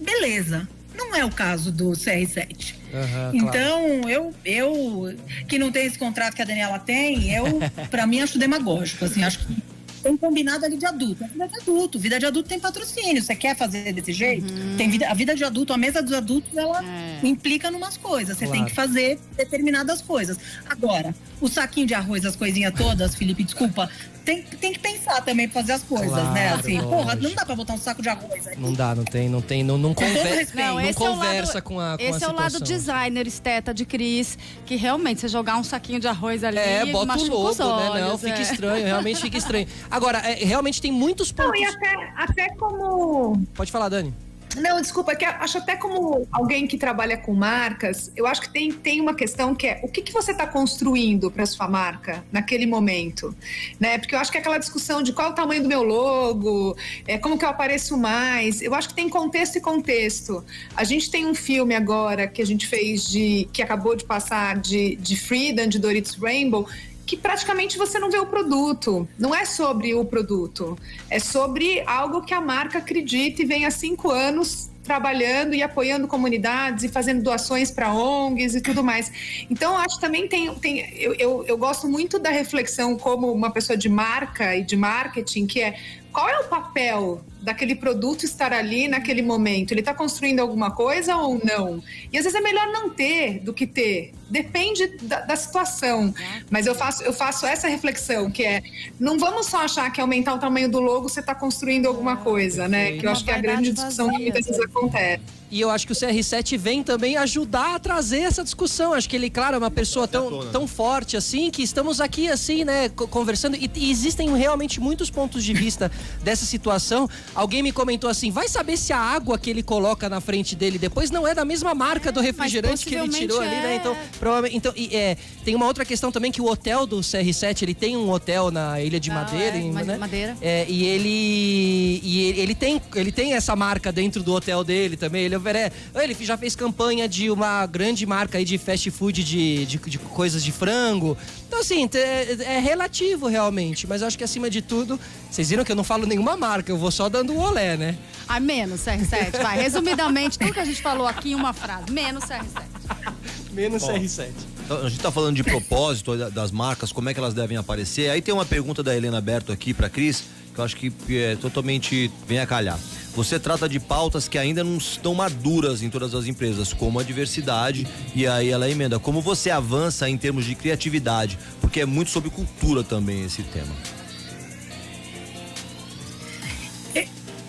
beleza. Não é o caso do CR7. Uhum, então, claro. eu, eu, que não tenho esse contrato que a Daniela tem, eu, para mim, acho demagógico. Assim, acho que tem combinado ali de adulto. É vida de adulto. Vida de adulto tem patrocínio. Você quer fazer desse jeito? Uhum. Tem vida, a vida de adulto, a mesa dos adultos, ela é. implica numas coisas. Você claro. tem que fazer determinadas coisas. Agora, o saquinho de arroz, as coisinhas todas, Felipe, desculpa, tem, tem que pensar também pra fazer as coisas, né? claro, né? Assim, lógico. porra, não dá pra botar um saco de arroz aí. Não dá, não tem, não tem, não, não, conver... não, não conversa é lado, com a com Esse a é o lado designer, esteta de Cris, que realmente você jogar um saquinho de arroz ali, é, bota o logo, né? Não, fica é. estranho, realmente fica estranho. Agora, é, realmente tem muitos pontos. Não, e até, até como. Pode falar, Dani. Não, desculpa, é que acho até como alguém que trabalha com marcas, eu acho que tem, tem uma questão que é o que, que você está construindo para sua marca naquele momento, né? Porque eu acho que é aquela discussão de qual é o tamanho do meu logo, é, como que eu apareço mais, eu acho que tem contexto e contexto. A gente tem um filme agora que a gente fez de que acabou de passar de, de Freedom, de Doritos Rainbow, que praticamente você não vê o produto. Não é sobre o produto, é sobre algo que a marca acredita e vem há cinco anos trabalhando e apoiando comunidades e fazendo doações para ONGs e tudo mais. Então, acho que também tem. tem eu, eu, eu gosto muito da reflexão como uma pessoa de marca e de marketing, que é qual é o papel daquele produto estar ali naquele momento? Ele está construindo alguma coisa ou não? E às vezes é melhor não ter do que ter. Depende da, da, situação. Mas eu faço, eu faço essa reflexão, que é não vamos só achar que aumentar o tamanho do logo você está construindo alguma coisa, né? Que eu acho que é a grande discussão que muitas vezes acontece. E eu acho que o CR7 vem também ajudar a trazer essa discussão. Acho que ele, claro, é uma pessoa tão, tão forte assim, que estamos aqui assim, né, conversando. E, e, existem realmente muitos pontos de vista dessa situação. Alguém me comentou assim: vai saber se a água que ele coloca na frente dele depois não é da mesma marca é, do refrigerante que ele tirou é... ali, né? Então, provavelmente. Então, e, é, tem uma outra questão também que o hotel do CR7, ele tem um hotel na Ilha de Madeira. É, em, né? Madeira. É, e ele. E ele, ele, tem, ele tem essa marca dentro do hotel dele também. Ele oferece. Ele já fez campanha de uma grande marca aí de fast food de, de, de coisas de frango. Então, assim, é, é relativo realmente, mas eu acho que acima de tudo, vocês viram que eu não falo nenhuma marca, eu vou só dando o olé, né? Ah, menos CR7, vai. Resumidamente, tudo que a gente falou aqui em uma frase, menos CR7. menos CR7. Então, a gente está falando de propósito das marcas, como é que elas devem aparecer. Aí tem uma pergunta da Helena Berto aqui para Cris, que eu acho que é totalmente vem a calhar. Você trata de pautas que ainda não estão maduras em todas as empresas, como a diversidade, e aí ela emenda. Como você avança em termos de criatividade? Porque é muito sobre cultura também esse tema.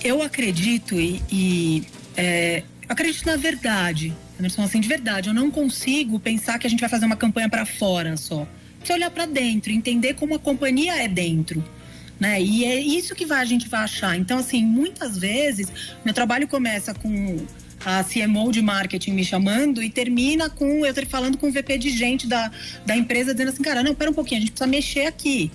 Eu acredito e, e é, acredito na verdade, Emerson, assim, de verdade. Eu não consigo pensar que a gente vai fazer uma campanha para fora só. Precisa olhar para dentro, entender como a companhia é dentro. Né? E é isso que vai, a gente vai achar. Então, assim, muitas vezes, meu trabalho começa com a CMO de marketing me chamando e termina com eu falando com o VP de gente da, da empresa dizendo assim, cara, não, pera um pouquinho, a gente precisa mexer aqui.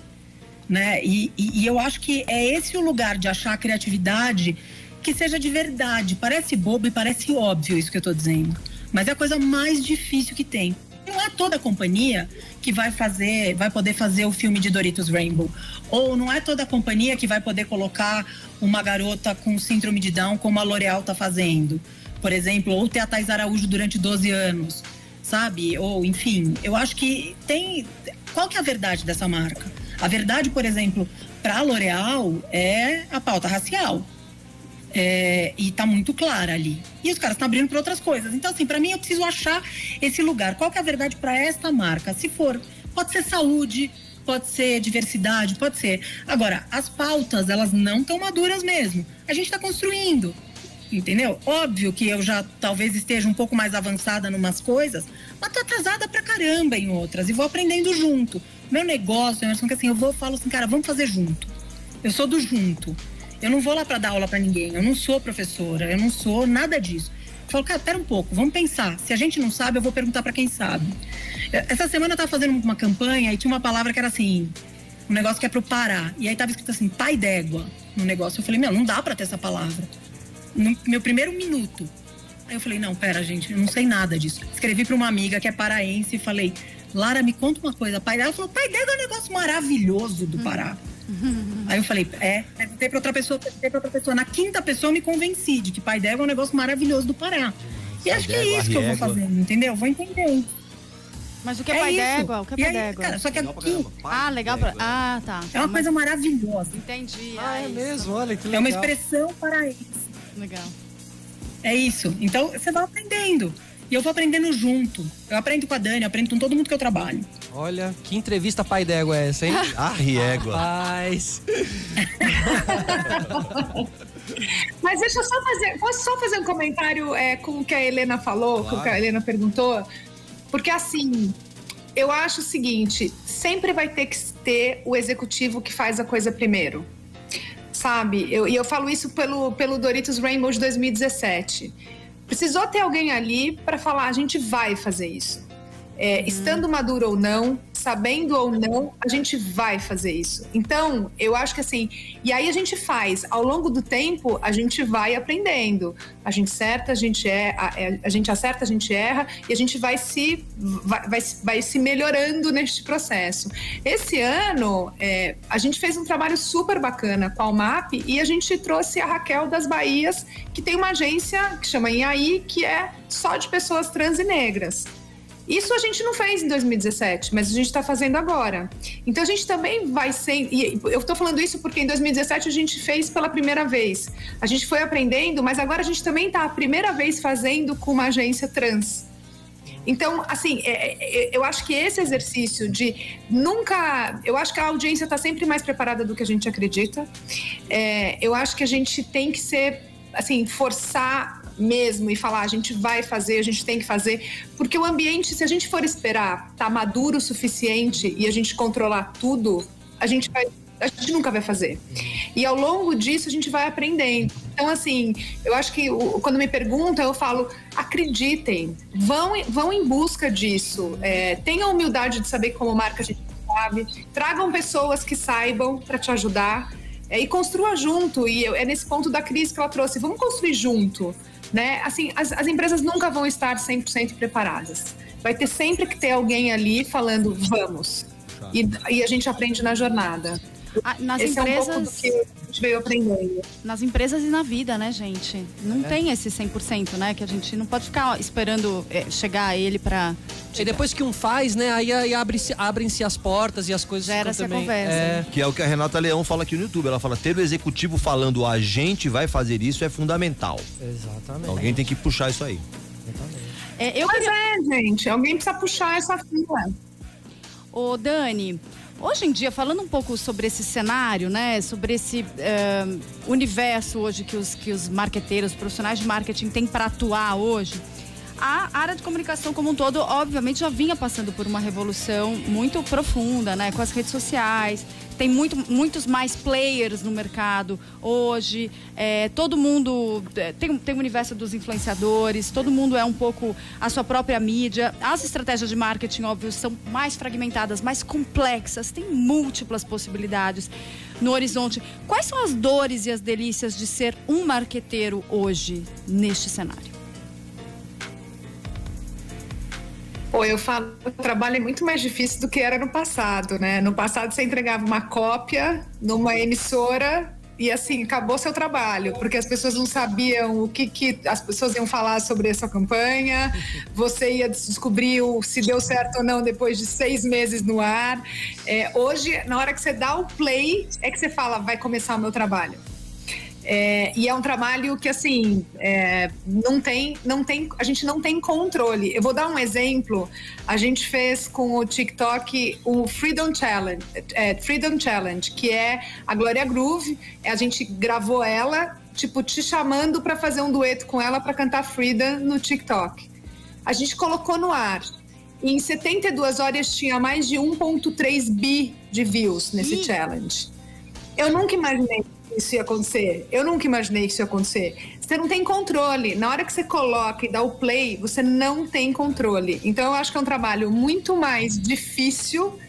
Né? E, e, e eu acho que é esse o lugar de achar a criatividade que seja de verdade. Parece bobo e parece óbvio isso que eu estou dizendo. Mas é a coisa mais difícil que tem. Não é toda companhia que vai fazer, vai poder fazer o filme de Doritos Rainbow. Ou não é toda companhia que vai poder colocar uma garota com síndrome de Down como a L'Oréal está fazendo. Por exemplo, ou ter a Thais Araújo durante 12 anos, sabe? Ou, enfim, eu acho que tem. Qual que é a verdade dessa marca? A verdade, por exemplo, para a L'Oréal é a pauta racial. É, e tá muito clara ali. E os caras estão abrindo para outras coisas. Então, assim, para mim eu preciso achar esse lugar. Qual que é a verdade para esta marca? Se for, pode ser saúde, pode ser diversidade, pode ser. Agora, as pautas, elas não estão maduras mesmo. A gente está construindo. Entendeu? Óbvio que eu já talvez esteja um pouco mais avançada em umas coisas, mas tô atrasada pra caramba em outras e vou aprendendo junto. Meu negócio, Emerson, que assim, eu vou falo assim, cara, vamos fazer junto. Eu sou do junto. Eu não vou lá para dar aula para ninguém. Eu não sou professora, eu não sou nada disso. Eu cara, pera um pouco, vamos pensar. Se a gente não sabe, eu vou perguntar para quem sabe. Essa semana eu tava fazendo uma campanha e tinha uma palavra que era assim, um negócio que é pro Pará. E aí tava escrito assim, pai d'égua no negócio. Eu falei, meu, não dá para ter essa palavra. No meu primeiro minuto. Aí eu falei, não, pera, gente, eu não sei nada disso. Escrevi para uma amiga que é paraense e falei, Lara, me conta uma coisa. Pai ela falou, pai d'égua é um negócio maravilhoso do Pará. Hum. Aí eu falei, é, perguntei pra outra pessoa, perguntei pra outra pessoa. Na quinta pessoa eu me convenci de que pai d'égua é um negócio maravilhoso do Pará. E acho que é isso que eu vou fazendo, entendeu? Vou entender. Mas o que é, é pai d'égua? O que é pai d'égua? Só que aqui. Ah, legal. Pra... Ah, tá. É uma coisa maravilhosa. Entendi. Ah, é, é mesmo, olha que legal. É uma expressão paraense. Legal. É isso. Então, você vai aprendendo. E eu vou aprendendo junto. Eu aprendo com a Dani, eu aprendo com todo mundo que eu trabalho. Olha, que entrevista pai d'égua é essa, hein? ah, riégua. Rapaz. Mas deixa eu só fazer, posso só fazer um comentário é, com o que a Helena falou, claro. com o que a Helena perguntou? Porque assim, eu acho o seguinte, sempre vai ter que ter o executivo que faz a coisa primeiro. Sabe? Eu, e eu falo isso pelo, pelo Doritos Rainbow de 2017 Precisou ter alguém ali para falar: a gente vai fazer isso. É. Estando maduro ou não, sabendo ou não, a gente vai fazer isso. Então, eu acho que assim, e aí a gente faz, ao longo do tempo, a gente vai aprendendo. A gente acerta, a gente é, a, é, a gente acerta, a gente erra e a gente vai se vai, vai, vai se melhorando neste processo. Esse ano, é, a gente fez um trabalho super bacana com a UMAP e a gente trouxe a Raquel das Bahias, que tem uma agência que chama IAI, que é só de pessoas trans e negras. Isso a gente não fez em 2017, mas a gente está fazendo agora. Então a gente também vai ser. E eu estou falando isso porque em 2017 a gente fez pela primeira vez. A gente foi aprendendo, mas agora a gente também está a primeira vez fazendo com uma agência trans. Então, assim, é, é, eu acho que esse exercício de nunca. Eu acho que a audiência está sempre mais preparada do que a gente acredita. É, eu acho que a gente tem que ser, assim, forçar mesmo e falar a gente vai fazer, a gente tem que fazer, porque o ambiente, se a gente for esperar tá maduro o suficiente e a gente controlar tudo, a gente vai a gente nunca vai fazer. E ao longo disso a gente vai aprendendo. Então, assim, eu acho que quando me perguntam, eu falo: acreditem, vão, vão em busca disso, é, tenham humildade de saber como marca a gente sabe, tragam pessoas que saibam para te ajudar é, e construa junto. E é nesse ponto da crise que ela trouxe: vamos construir junto né? Assim, as, as empresas nunca vão estar 100% preparadas. Vai ter sempre que ter alguém ali falando, vamos. e, e a gente aprende na jornada. Ah, nas Esse empresas. é um pouco do que a gente veio aprendendo. Nas empresas e na vida, né, gente? Não É. tem esse 100%, né? Que a gente não pode ficar esperando é, chegar a ele pra. E depois que um faz, né, aí, aí abrem-se as portas e as coisas Gera-se ficam a também. conversa. É, Que é o que a Renata Leão fala aqui no YouTube. Ela fala: ter o executivo falando a gente vai fazer isso é fundamental. exatamente. Alguém tem que puxar isso aí. É, eu Mas queria. é, gente, alguém precisa puxar essa fila. Ô, Dani, hoje em dia, falando um pouco sobre esse cenário, né? Sobre esse eh, universo hoje que os, que os marqueteiros, os profissionais de marketing têm para atuar hoje. A área de comunicação como um todo, obviamente, já vinha passando por uma revolução muito profunda, né? Com as redes sociais. Tem muito, muitos mais players no mercado hoje. É, todo mundo é, tem, tem o universo dos influenciadores, todo mundo é um pouco a sua própria mídia. As estratégias de marketing, óbvio, são mais fragmentadas, mais complexas, tem múltiplas possibilidades no horizonte. Quais são as dores e as delícias de ser um marqueteiro hoje neste cenário? Pô, eu falo, o trabalho é muito mais difícil do que era no passado, né? No passado você entregava uma cópia numa emissora e assim, acabou seu trabalho, porque as pessoas não sabiam o que, que as pessoas iam falar sobre essa campanha, você ia descobrir o- se deu certo ou não depois de seis meses no ar. É, hoje, na hora que você dá o play, é que você fala, vai começar o meu trabalho. É, e é um trabalho que assim é, não tem, não tem, a gente não tem controle. Eu vou dar um exemplo. A gente fez com o TikTok o Freedom Challenge, é, Freedom Challenge, que é a Glória Groove. A gente gravou ela, tipo te chamando para fazer um dueto com ela para cantar Freedom no TikTok. A gente colocou no ar. E em 72 horas tinha mais de 1.3 bi de views nesse challenge. Eu nunca imaginei que isso ia acontecer. Eu nunca imaginei que isso ia acontecer. Você não tem controle. Na hora que você coloca e dá o play, você não tem controle. Então eu acho que é um trabalho muito mais difícil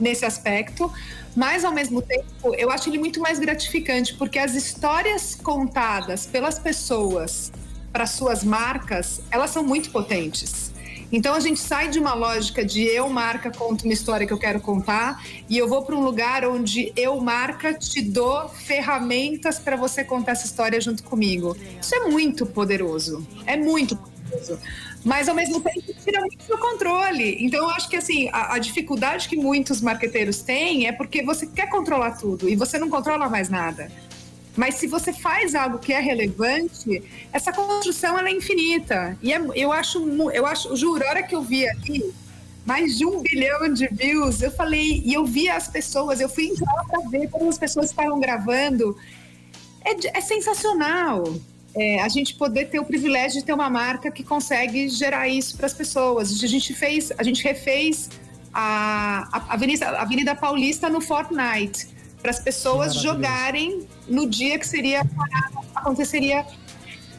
nesse aspecto, mas ao mesmo tempo eu acho ele muito mais gratificante, porque as histórias contadas pelas pessoas para suas marcas, elas são muito potentes. Então a gente sai de uma lógica de eu, marca, conto uma história que eu quero contar e eu vou para um lugar onde eu, marca, te dou ferramentas para você contar essa história junto comigo. Isso é muito poderoso. É muito poderoso. Mas ao mesmo tempo tira muito do controle. Então eu acho que assim, a, a dificuldade que muitos marqueteiros têm é porque você quer controlar tudo e você não controla mais nada. Mas se você faz algo que é relevante, essa construção ela é infinita. E é- eu acho, eu acho, juro, a hora que eu vi ali mais de um bilhão de views, eu falei, e eu vi as pessoas, eu fui entrar para ver como as pessoas estavam gravando. É, é sensacional. É, a gente poder ter o privilégio de ter uma marca que consegue gerar isso para as pessoas. A gente fez, a gente refez a, a Avenida, a Avenida Paulista no Fortnite para as pessoas jogarem no dia que seria aconteceria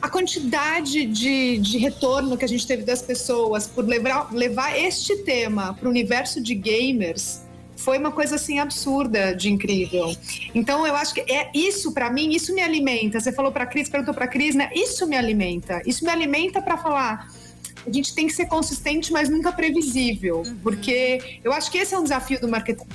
a quantidade de, de retorno que a gente teve das pessoas por levar, levar este tema para o universo de gamers foi uma coisa assim absurda de incrível. Então eu acho que é isso para mim, isso me alimenta. Você falou para Cris, perguntou para Cris, né? Isso me alimenta. Isso me alimenta para falar a gente tem que ser consistente, mas nunca previsível, porque eu acho que esse é um desafio do marketing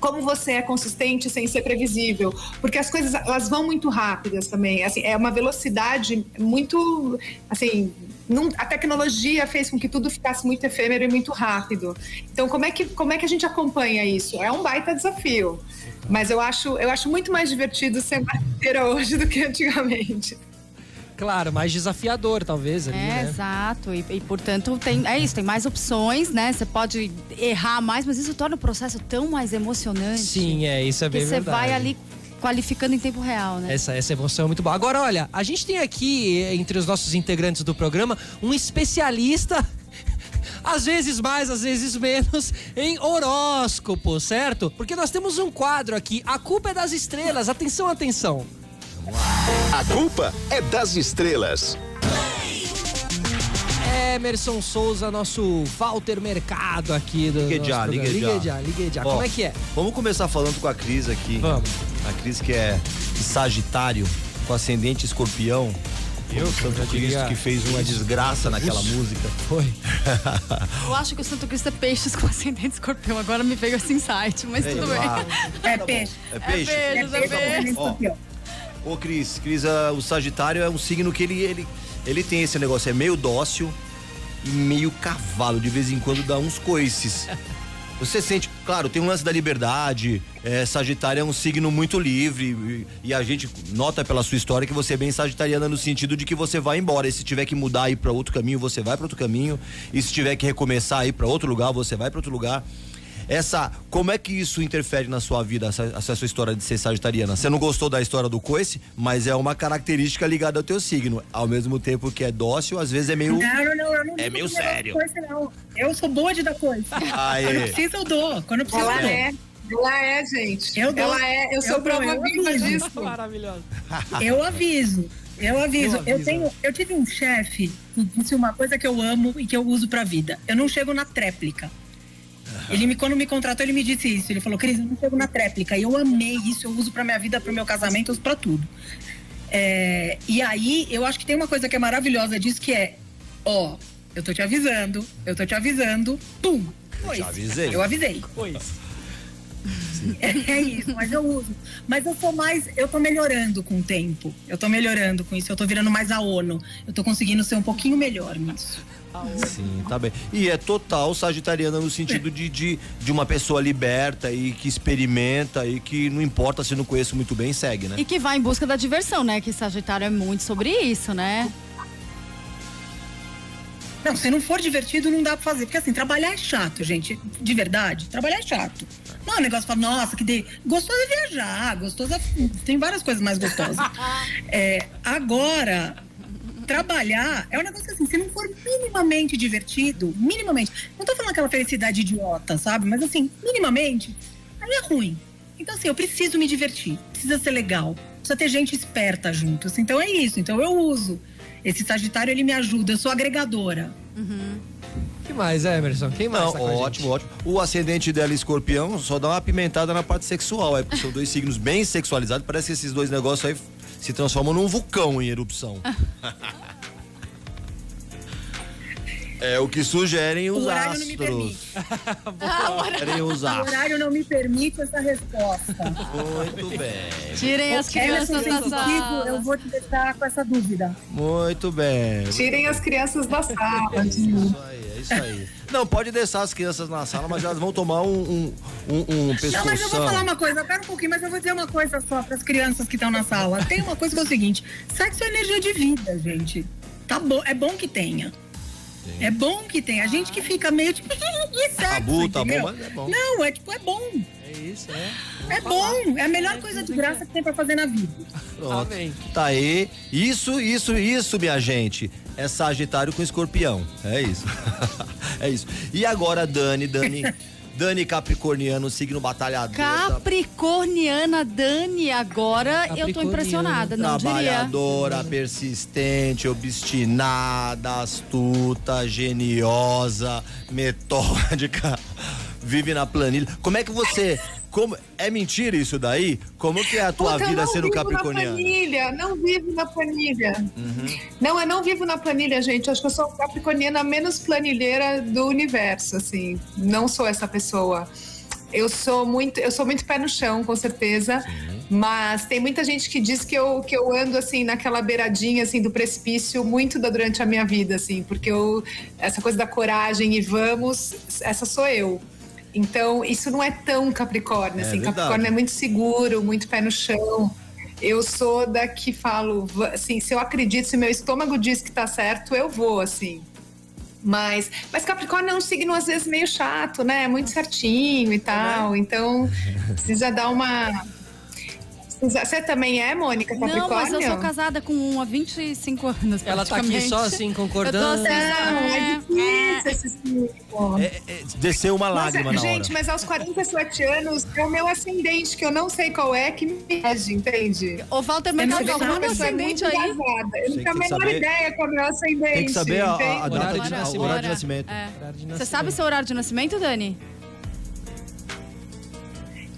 como você é consistente sem ser previsível, porque as coisas elas vão muito rápidas também, assim, é uma velocidade muito, assim, não- a tecnologia fez com que tudo ficasse muito efêmero e muito rápido. Então, como é que como é que a gente acompanha isso? É um baita desafio. Mas eu acho eu acho muito mais divertido ser marqueteira hoje do que antigamente. Claro, mais desafiador, talvez, ali, É, né? exato. E, e, portanto, tem, é isso, tem mais opções, né? Você pode errar mais, mas isso torna o processo tão mais emocionante. Sim, é, isso é bem você verdade. vai ali qualificando em tempo real, né? Essa, essa emoção é muito boa. Agora, olha, a gente tem aqui, eh, entre os nossos integrantes do programa, um especialista. Às vezes mais, às vezes menos, em horóscopo, certo? Porque nós temos um quadro aqui, A Culpa é das Estrelas. Atenção, atenção. A culpa é das estrelas. Emerson Souza, nosso Walter Mercado aqui do. Ligue já, ligue ligue já. já. Ligue já. Ó, Como é que é? Vamos começar falando com a Cris aqui. Vamos. A Cris que é Sagitário, com ascendente escorpião. Eu, o Santo já Cristo diria- que fez uma desgraça naquela música. Foi. Eu acho que o Santo Cristo é peixes com ascendente escorpião. Agora me veio esse insight, mas Sei tudo bem. É peixe. É peixe? É peixe, é peixe. Ó, Ô, Cris, Cris, o Sagitário é um signo que ele, ele, ele tem esse negócio, é meio dócil e meio cavalo. De vez em quando dá uns coices. Você sente, claro, tem um lance da liberdade. É, sagitário é um signo muito livre e, e a gente nota pela sua história que você é bem sagitariana no sentido de que você vai embora. E se tiver que mudar e ir para outro caminho, você vai para outro caminho. E se tiver que recomeçar ir para outro lugar, você vai para outro lugar. Essa, como é que isso interfere na sua vida, essa, essa sua história de ser sagitariana? Você não gostou da história do coice, mas é uma característica ligada ao teu signo. Ao mesmo tempo que é dócil, às vezes é meio. Não, não, não, eu não É meio sério. Coisa, não. Eu sou boa de dar coisa. Aê. Quando precisa, eu dou. Quando precisa, Ela eu dou. é. Ela é, gente. Eu dou. Ela é. Eu sou Eu dou, prova eu viva aviso. disso. Maravilhoso. Eu aviso. Eu aviso. Eu Eu, aviso. tenho, eu tive um chefe que disse uma coisa que eu amo e que eu uso pra vida. Eu não chego na tréplica. Ele me, quando me contratou, ele me disse isso. Ele falou, Cris, eu não chego na tréplica. E eu amei isso, eu uso pra minha vida, pro meu casamento, eu uso pra tudo. É, e aí, eu acho que tem uma coisa que é maravilhosa disso, que é, ó, eu tô te avisando, eu tô te avisando, pum. Foi. te avisei. Eu avisei. Pois. É, é isso, mas eu uso. Mas eu sou mais. Eu tô melhorando com o tempo. Eu tô melhorando com isso. Eu tô virando mais a ONU. Eu tô conseguindo ser um pouquinho melhor nisso. Sim, tá bem. E é total sagitariana no sentido de, de, de uma pessoa liberta e que experimenta e que não importa se não conheço muito bem, segue, né? E que vai em busca da diversão, né? Que Sagitário é muito sobre isso, né? Não, se não for divertido, não dá pra fazer. Porque assim, trabalhar é chato, gente. De verdade, trabalhar é chato. Não é um negócio fala, nossa, que de... gostoso é viajar, gostoso é... Tem várias coisas mais gostosas. É, agora, trabalhar é um negócio que assim, se não for minimamente divertido, minimamente, não tô falando aquela felicidade idiota, sabe? Mas assim, minimamente, aí é ruim. Então assim, eu preciso me divertir, precisa ser legal, precisa ter gente esperta junto. assim, então é isso, então eu uso. Esse Sagitário, ele me ajuda, eu sou agregadora. que mais, Emerson? Quem mais Não, tá com a gente? ótimo, ótimo. O ascendente dela, escorpião, só dá uma pimentada na parte sexual. É, porque são dois signos bem sexualizados. Parece que esses dois negócios aí se transformam num vulcão em erupção. é o que sugerem os O horário não me astros. Sugerem os O astros. horário não me permite essa resposta. Muito bem. Tirem as crianças da Sensitivo, eu sala. vou te deixar com essa dúvida. Muito bem. Tirem as crianças da sala. Isso aí, é isso aí. Não, pode deixar as crianças na sala, mas elas vão tomar um, um, um, um Não, mas eu vou pescoção. falar uma coisa, eu quero um pouquinho, mas eu vou dizer uma coisa só para as crianças que estão na sala. Tem uma coisa que é o seguinte: sexo é energia de vida, gente. Tá bom, é bom que tenha. É bom que tenha. A gente que fica meio tipo, e sexo, Tabu, tá bom, mas é bom. Não, é tipo, é bom. É isso, é. É bom. É a melhor coisa de graça que tem pra fazer na vida. Pronto. Amém. Tá aí. Isso, isso, isso, minha gente. É Sagitário com escorpião. É isso. é isso. E agora, Dani, Dani. Dani Capricorniano, signo batalhador. Capricorniana Dani, agora eu tô impressionada, não diria. Trabalhadora, persistente, obstinada, astuta, geniosa, metódica, vive na planilha. Como é que você. Como, é mentira isso daí? Como que é a tua Puta, vida não sendo vivo capricorniano? Na planilha, não vivo na planilha. Não, eu não vivo na planilha, gente. Acho que eu sou a capricorniana menos planilheira do universo, assim. Não sou essa pessoa. Eu sou muito, eu sou muito pé no chão, com certeza. Mas tem muita gente que diz que eu, que eu ando assim naquela beiradinha assim do precipício muito da, durante a minha vida, assim, porque eu essa coisa da coragem e vamos, essa sou eu. Então, isso não é tão Capricórnio, É assim. verdade. Capricórnio é muito seguro, muito pé no chão. Eu sou da que falo, assim, se eu acredito, se meu estômago diz que tá certo, eu vou, assim. Mas, mas Capricórnio é um signo às vezes meio chato, né? Muito certinho e tal. Então, precisa dar uma. Você também é, Mônica, Não, mas eu sou casada com um há 25 anos. Ela tá aqui só assim, Eu tô concordando. assim, Não, é é, difícil esse signo. É, é, desceu uma lágrima na hora. gente, mas aos 47 anos é o meu ascendente, que eu não sei qual é, que me rege, entende? Ô, Walter Mercado, é ascendente muito aí. engajada. Eu não tenho a menor saber- ideia qual é o meu ascendente. Tem que saber a, a entende? data Horário de, de a- o nascimento. horário de nascimento. É. Você sabe seu horário de nascimento, Dani?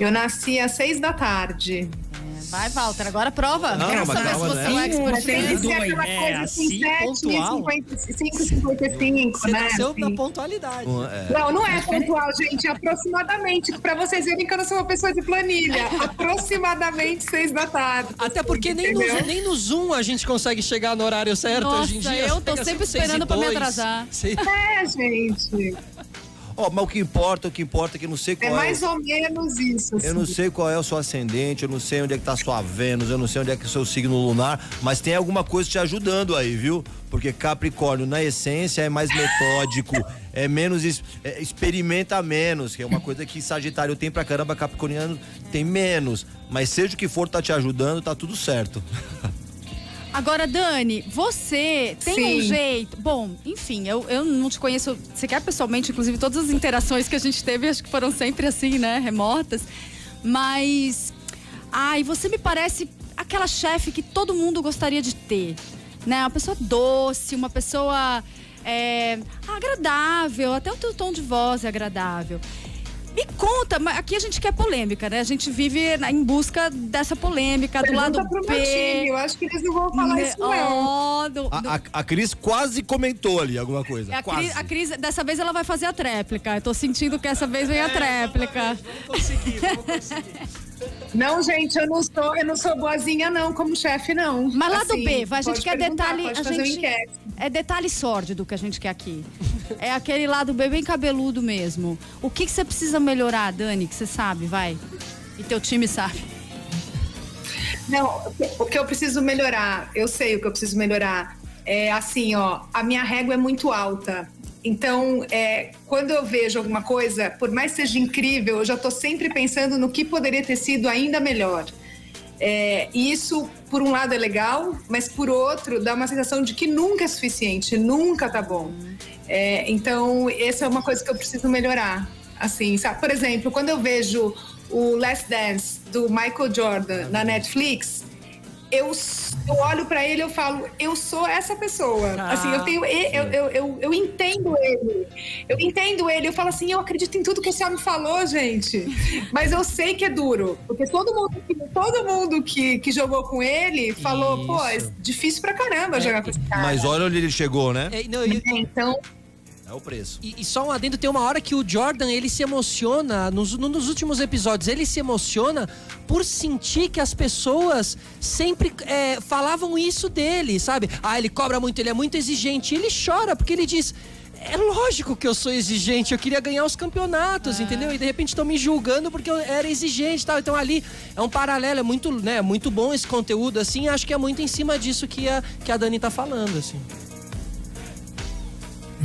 Eu nasci às seis da tarde. Vai, Walter, agora prova. Não, Quero mas saber calma, se né? você é um expert tem em que ser aquela É, coisa assim, assim, 7, pontual. 5,55, Você né? nasceu assim. na pontualidade. É. Não, não é pontual, gente. É aproximadamente. Pra vocês verem que eu não sou uma pessoa de planilha. Aproximadamente seis da tarde. Até porque nem no, nem no Zoom a gente consegue chegar no horário certo Nossa, hoje em dia. eu tô sempre esperando pra me atrasar. É, gente. Ó, mas o que importa, o que importa é que eu não sei É qual é, mais o- ou menos isso. Eu não assim. sei qual é o seu ascendente, eu não sei onde é que tá sua Vênus, eu não sei onde é que é o seu signo lunar, mas tem alguma coisa te ajudando aí, viu? Porque Capricórnio, na essência, é mais metódico, é menos. é, experimenta menos, que é uma coisa que Sagitário tem pra caramba, Capricorniano tem menos. Mas seja o que for, tá te ajudando, tá tudo certo. Agora, Dani, você tem Sim. um jeito. Bom, enfim, eu, eu não te conheço sequer pessoalmente, inclusive todas as interações que a gente teve, acho que foram sempre assim, né? Remotas. Mas. Ai, você me parece aquela chefe que todo mundo gostaria de ter. Né? Uma pessoa doce, uma pessoa é, agradável, até o teu tom de voz é agradável. Me conta, mas aqui a gente quer polêmica, né? A gente vive na- em busca dessa polêmica do Pergunta lado pro meu time. P. Eu acho que eles não vão falar né? isso, não. Ó, do- do- A, a, a Cris quase comentou ali alguma coisa. É a, quase. Cris, a Cris, dessa vez ela vai fazer a tréplica. Eu tô sentindo que essa vez vem a tréplica. Vamos conseguir, vamos conseguir. Não, gente, eu não sou, eu não sou boazinha, não, como chefe, não. Mas lá do Assim, B, a gente quer detalhe. A gente, enquete. é detalhe sórdido que a gente quer aqui. É aquele lado B bem cabeludo mesmo. O que, que você precisa melhorar, Dani, que você sabe, vai? E teu time sabe. Não, o que eu preciso melhorar, eu sei o que eu preciso melhorar. É assim, ó, a minha régua é muito alta. Então, é, quando eu vejo alguma coisa, por mais seja incrível, eu já estou sempre pensando no que poderia ter sido ainda melhor. É, e isso, por um lado, é legal, mas por outro, dá uma sensação de que nunca é suficiente, nunca tá bom. É, então, essa é uma coisa que eu preciso melhorar. Assim, sabe? Por exemplo, quando eu vejo o Last Dance do Michael Jordan na Netflix, eu, eu olho pra ele e eu falo, eu sou essa pessoa. Ah, assim, eu tenho, e- eu, eu, eu, eu entendo ele. Eu entendo ele. Eu falo assim, eu acredito em tudo que esse homem falou, gente. Mas eu sei que é duro. Porque todo mundo, que- todo mundo que, que jogou com ele falou, pô, é Isso. difícil pra caramba jogar com esse cara. Mas olha onde ele chegou, né? É, não, e, Então, É o preço. e- e só um adendo, tem uma hora que o Jordan, ele se emociona, nos, no- nos últimos episódios, ele se emociona por sentir que as pessoas sempre é, falavam isso dele, sabe? Ah, ele cobra muito, ele é muito exigente. E ele chora, porque ele diz... É lógico que eu sou exigente, eu queria ganhar os campeonatos, entendeu? E de repente estão me julgando porque eu era exigente e tal. Então ali é um paralelo, é muito, né, muito bom esse conteúdo, assim. Acho que é muito em cima disso que a, que a Dani tá falando, assim.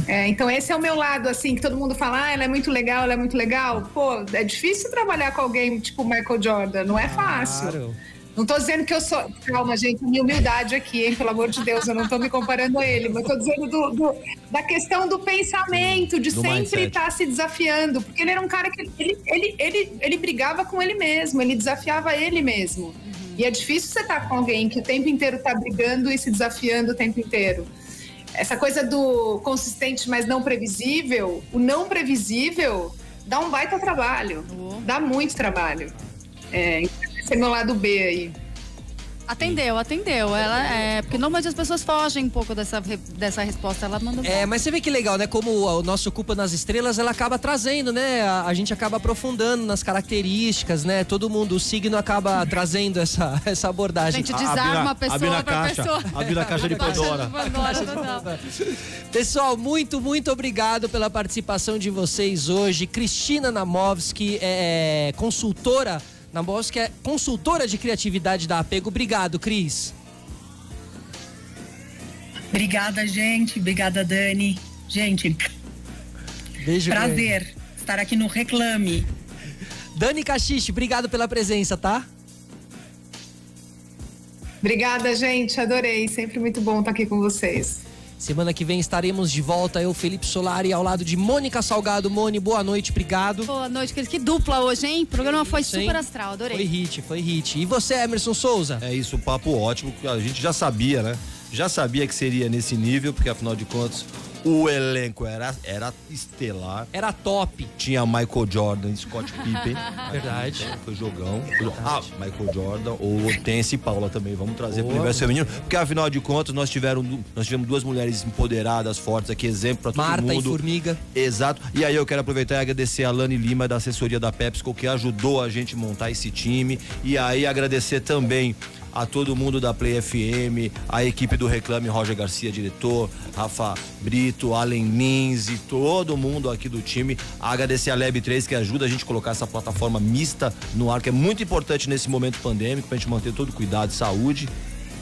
É, então esse é o meu lado, assim, que todo mundo fala, ah, ela é muito legal, ela é muito legal. Pô, é difícil trabalhar com alguém tipo Michael Jordan, não é fácil. Claro. Não tô dizendo que eu sou. Calma, gente, minha humildade aqui, hein? Pelo amor de Deus, eu não tô me comparando a ele, mas tô dizendo do, do- da questão do pensamento, de Do sempre estar se desafiando. Porque ele era um cara que ele, ele, ele, ele brigava com ele mesmo, ele desafiava ele mesmo. E é difícil você estar com alguém que o tempo inteiro tá brigando e se desafiando o tempo inteiro. Essa coisa do consistente, mas não previsível, o não previsível dá um baita trabalho. Dá muito trabalho. É, esse é meu lado B aí. Atendeu, atendeu. Ela é. Porque normalmente as pessoas fogem um pouco dessa, dessa resposta. Ela manda. É, mas você vê que legal, né? Como o nosso Culpa nas Estrelas, ela acaba trazendo, né? A, a gente acaba aprofundando nas características, né? Todo mundo, o signo acaba trazendo essa, essa A abordagem. gente A- desarma abre na- a pessoa abre pra caixa, pessoa. abre na caixa de Pandora. Pessoal, muito, muito obrigado pela participação de vocês hoje. Cristina Namovski é consultora. Namovski é consultora de criatividade da Apego. Obrigado, Cris. Obrigada, gente. Obrigada, Dani. Gente, Beijo. grande. prazer estar aqui no Reclame. Dani Caxixe, obrigado pela presença, tá? Obrigada, gente. Adorei. Sempre muito bom estar aqui com vocês. Semana que vem estaremos de volta. Eu, Felipe Solari, ao lado de Mônica Salgado. Mone, boa noite, obrigado. Boa noite, querido. Que dupla hoje, hein? O programa foi Isso, hein? super astral, adorei. Foi hit, foi hit. E você, Emerson Souza? É isso, um papo ótimo, que a gente já sabia, né? Já sabia que seria nesse nível, porque afinal de contas, O elenco era, era estelar. Era top. Tinha Michael Jordan, Scott Pippen. Verdade. Foi jogão. Ah, Michael Jordan, ou Hortense e Paula também. Vamos trazer Boa, pro universo feminino. Porque afinal de contas, nós, tiveram, nós tivemos duas mulheres empoderadas, fortes aqui, exemplo pra todo Marta mundo. e Formiga. Exato. E aí eu quero aproveitar e agradecer a Lani Lima da assessoria da PepsiCo que ajudou a gente a montar esse time. E aí agradecer também a todo mundo da Play FM, a equipe do Reclame, Roger Garcia, diretor, Rafa Brito, Allen Lins e todo mundo aqui do time. Agradecer a Lab 3 que ajuda a gente a colocar essa plataforma mista no ar, que é muito importante nesse momento pandêmico, pra gente manter todo o cuidado de saúde.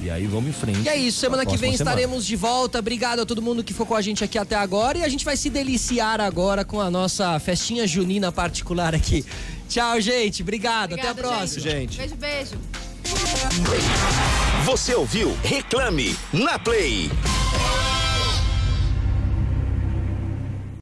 E aí vamos em frente. E é isso, semana que vem semana. estaremos de volta. Obrigado a todo mundo que ficou com a gente aqui até agora. E a gente vai se deliciar agora com a nossa festinha junina particular aqui. Tchau, gente. Obrigado. Obrigada, até a próxima. Gente. Beijo, beijo. Você ouviu? Reclame na Play.